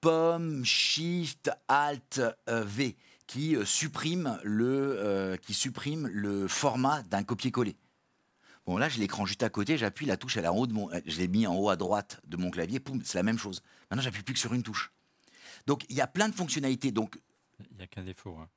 pomme Shift Alt V, qui euh, supprime le, euh, qui supprime le format d'un copier-coller. Bon là, j'ai l'écran juste à côté, j'appuie la touche, elle est en haut de mon, euh, je l'ai mis en haut à droite de mon clavier, poum, c'est la même chose. Maintenant, j'appuie plus que sur une touche. Donc il y a plein de fonctionnalités. Donc Il n'y a qu'un défaut. hein.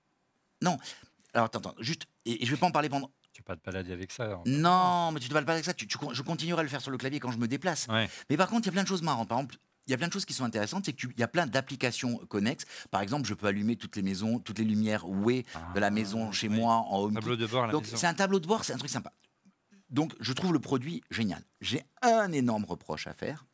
alors attends, attends, juste, et, et je vais pas en parler pendant. Tu peux pas te balader avec ça. en- Non, mais tu ne vas pas avec ça. Tu, tu con- je continuerai à le faire sur le clavier quand je me déplace. Ouais. Mais par contre, il y a plein de choses marrantes. Par exemple, il y a plein de choses qui sont intéressantes, c'est qu'il y a plein d'applications connexes. Par exemple, je peux allumer toutes les maisons, toutes les lumières Way de la maison chez Ah, oui. moi en home. Tableau de bord à la Donc maison. c'est un tableau de bord, c'est un truc sympa. Donc je trouve le produit génial. J'ai un énorme reproche à faire,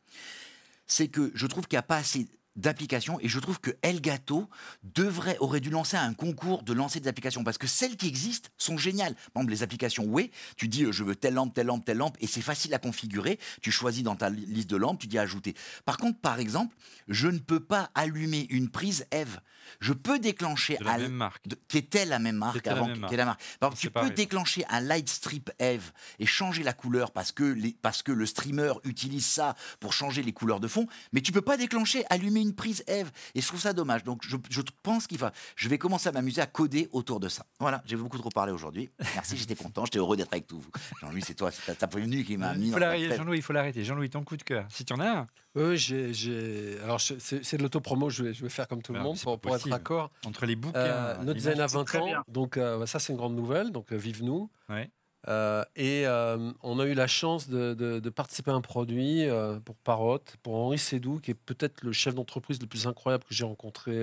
c'est que je trouve qu'il n'y a pas assez d'applications et je trouve que Elgato devrait aurait dû lancer un concours de lancer des applications parce que celles qui existent sont géniales. Par exemple les applications Way, tu dis euh, je veux telle lampe, telle lampe, telle lampe et c'est facile à configurer. Tu choisis dans ta li- liste de lampes, tu dis ajouter. Par contre, par exemple, je ne peux pas allumer une prise Eve. Je peux déclencher De la à l- même marque. de- qui était la même marque C'était la avant, même marque. la marque. Par exemple, C'est tu peux pareil. déclencher un light strip Eve et changer la couleur parce que, les, parce que le streamer utilise ça pour changer les couleurs de fond, mais tu peux pas déclencher, allumer une prise Eve. Et je trouve ça dommage. Donc je, je pense qu'il va. Je vais commencer à m'amuser à coder autour de ça. Voilà, j'ai beaucoup trop parlé aujourd'hui. Merci, j'étais content, j'étais heureux d'être avec tout vous. Jean-Louis, c'est toi, c'est ta, prévenue qui m'a mis. Jean-Louis, il faut l'arrêter. Jean-Louis, ton coup de cœur. Si tu en as un, Oui, j'ai, Alors, c'est, de l'autopromo, je vais, je vais faire comme tout le Ah, monde pour, être possible. accord. entre les bouquins. Euh, notre zen à c'est 20 très ans, donc euh, ça c'est une grande nouvelle, donc euh, vive nous. Ouais. Euh, et euh, on a eu la chance de, de- de participer à un produit euh, pour Parrot, pour Henri Sédou, qui est peut-être le chef d'entreprise le plus incroyable que j'ai rencontré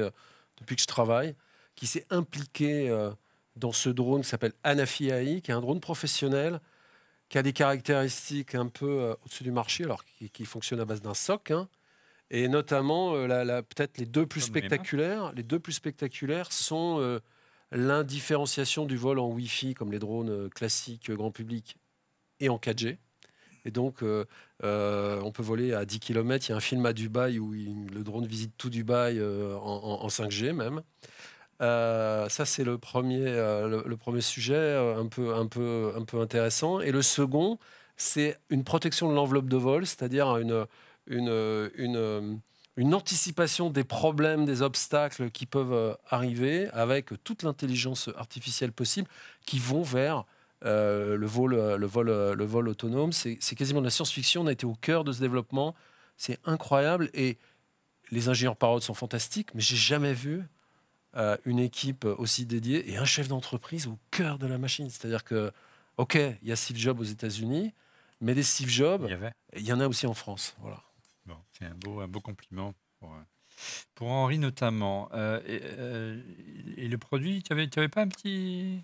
depuis que je travaille, qui s'est impliqué dans ce drone qui s'appelle Anafi AI, qui est un drone professionnel, qui a des caractéristiques un peu au-dessus du marché, alors qui, qui fonctionne à base d'un SOC. hein. et notamment, la- la- peut-être les deux plus spectaculaires, les deux plus spectaculaires sont l'indifférenciation du vol en Wi-Fi, comme les drones euh, classiques euh, grand public, et en 4G. Et donc, euh, on peut voler à 10 km. Il y a un film à Dubaï où le drone visite tout Dubaï en, en- en 5G même. Ça, c'est le premier, le, premier sujet un, peu, un, peu, un peu intéressant. Et le second, c'est une protection de l'enveloppe de vol, c'est-à-dire une, une, une anticipation des problèmes, des obstacles qui peuvent euh, arriver avec toute l'intelligence artificielle possible qui vont vers euh, le, vol, euh, le, vol, le vol autonome. C'est c'est quasiment de la science-fiction. On a été au cœur de ce développement. C'est incroyable. Et les ingénieurs paroles sont fantastiques, mais j'ai jamais vu euh, une équipe aussi dédiée et un chef d'entreprise au cœur de la machine. C'est-à-dire que, OK, il y a Steve Jobs aux États-Unis, Mais des Steve Jobs, Il y avait. il y en a aussi en France. Voilà. Bon, c'est un beau, un beau compliment pour, euh, pour Henri notamment. Euh, et, euh, et le produit, tu n'avais avais pas un petit,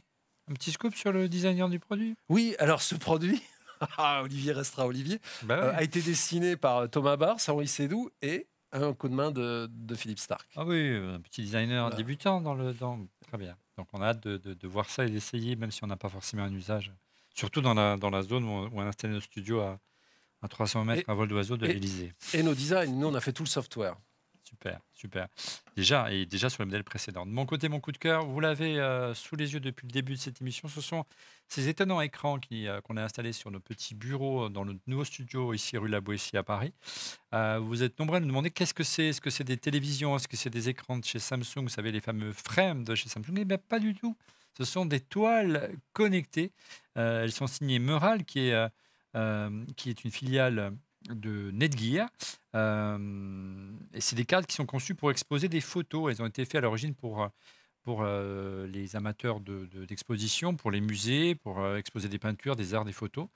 un petit scoop sur le designer du produit? Oui, alors ce produit, ah, Olivier restera Olivier, bah euh, a été dessiné par Thomas Barrs, Henri Sédou et un coup de main de, de Philippe Stark. Ah oui, un petit designer Voilà. débutant dans le. Dans... Très bien. Donc on a hâte de, de- de voir ça et d'essayer, même si on n'a pas forcément un usage. Surtout dans la, dans la zone où on, où on a installé nos studios à, à 300 mètres à vol d'oiseau de l'Elysée. Et nos designs, nous on a fait tout le software. Super, super. Déjà, et déjà sur le modèle précédent. De mon côté, mon coup de cœur, vous l'avez euh, sous les yeux depuis le début de cette émission, ce sont ces étonnants écrans euh, qu'on a installés sur nos petits bureaux dans notre nouveau studio ici rue La Boétie à Paris. Euh, vous êtes nombreux à nous demander qu'est-ce que c'est? Est-ce que c'est des télévisions? Est-ce que c'est des écrans de chez Samsung? Vous savez, les fameux frames de chez Samsung Eh bien, pas du tout. Ce sont des toiles connectées. Euh, elles sont signées Meural, qui est, euh, euh, qui est une filiale de Netgear. Euh, et c'est des cartes qui sont conçues pour exposer des photos. Elles ont été faites à l'origine pour, euh, pour euh, les amateurs de- de- d'exposition, pour les musées, pour euh, exposer des peintures, des arts, des photos,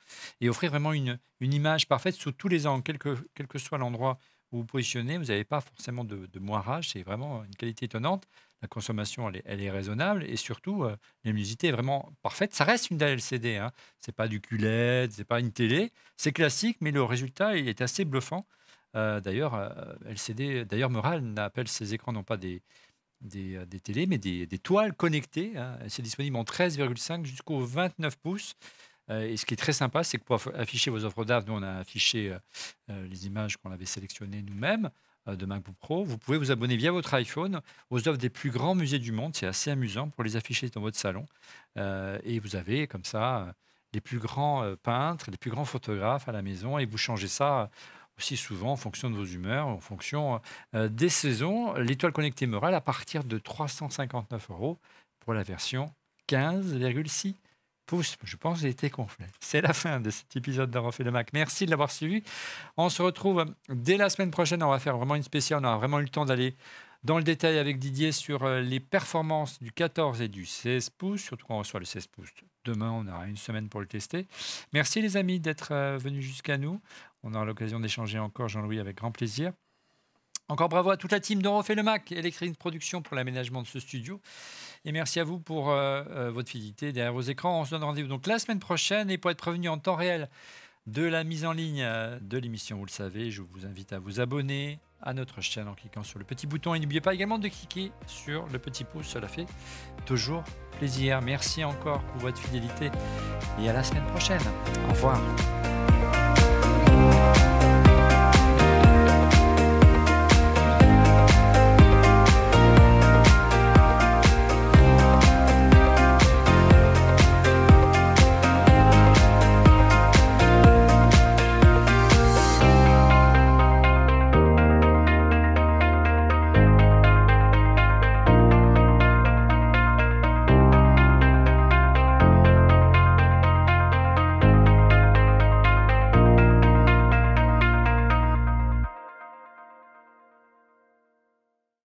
et offrir vraiment une, une image parfaite sous tous les angles, quel que, quel que soit l'endroit où vous positionnez. Vous n'avez pas forcément de, moirage, c'est vraiment une qualité étonnante. La consommation, elle est, raisonnable et surtout, euh, est vraiment parfaite. Ça reste une LCD, hein. c'est pas du QLED, c'est pas une télé, c'est classique, mais le résultat il est assez bluffant. Euh, d'ailleurs, euh, LCD, d'ailleurs, Moral appelle ces écrans non pas des, des, euh, des télés, mais des, des toiles connectées. hein. C'est disponible en 13,5 jusqu'au 29 pouces. Euh, et ce qui est très sympa, c'est que pour aff- afficher vos offres d'art, nous on a affiché euh, euh, les images qu'on avait sélectionnées nous-mêmes de MacBook Pro. Vous pouvez vous abonner via votre iPhone aux offres des plus grands musées du monde. C'est assez amusant pour les afficher dans votre salon. Et vous avez comme ça les plus grands peintres, les plus grands photographes à la maison et vous changez ça aussi souvent en fonction de vos humeurs, en fonction des saisons. L'étoile connectée Moral à partir de 359 euros pour la version 15,6 pouces. Je pense que j'ai été complet. C'est la fin de cet épisode de Refait le Mac. Merci de l'avoir suivi. On se retrouve dès la semaine prochaine. On va faire vraiment une spéciale. On aura vraiment eu le temps d'aller dans le détail avec Didier sur euh, les performances du 14 et du 16 pouces, surtout quand on reçoit le 16 pouces. Demain, on aura une semaine pour le tester. Merci les amis d'être euh, venus jusqu'à nous. On aura l'occasion d'échanger encore, Jean-Louis, avec grand plaisir. Encore bravo à toute la team d'On refait le Mac, Electronic Production pour l'aménagement de ce studio. Et merci à vous pour euh, euh, votre fidélité derrière vos écrans. On se donne rendez-vous donc la semaine prochaine. Et pour être prévenu en temps réel de la mise en ligne euh, de l'émission, vous le savez, je vous invite à vous abonner à notre chaîne en cliquant sur le petit bouton. Et n'oubliez pas également de cliquer sur le petit pouce, cela fait toujours plaisir. Merci encore pour votre fidélité et à la semaine prochaine. Au revoir.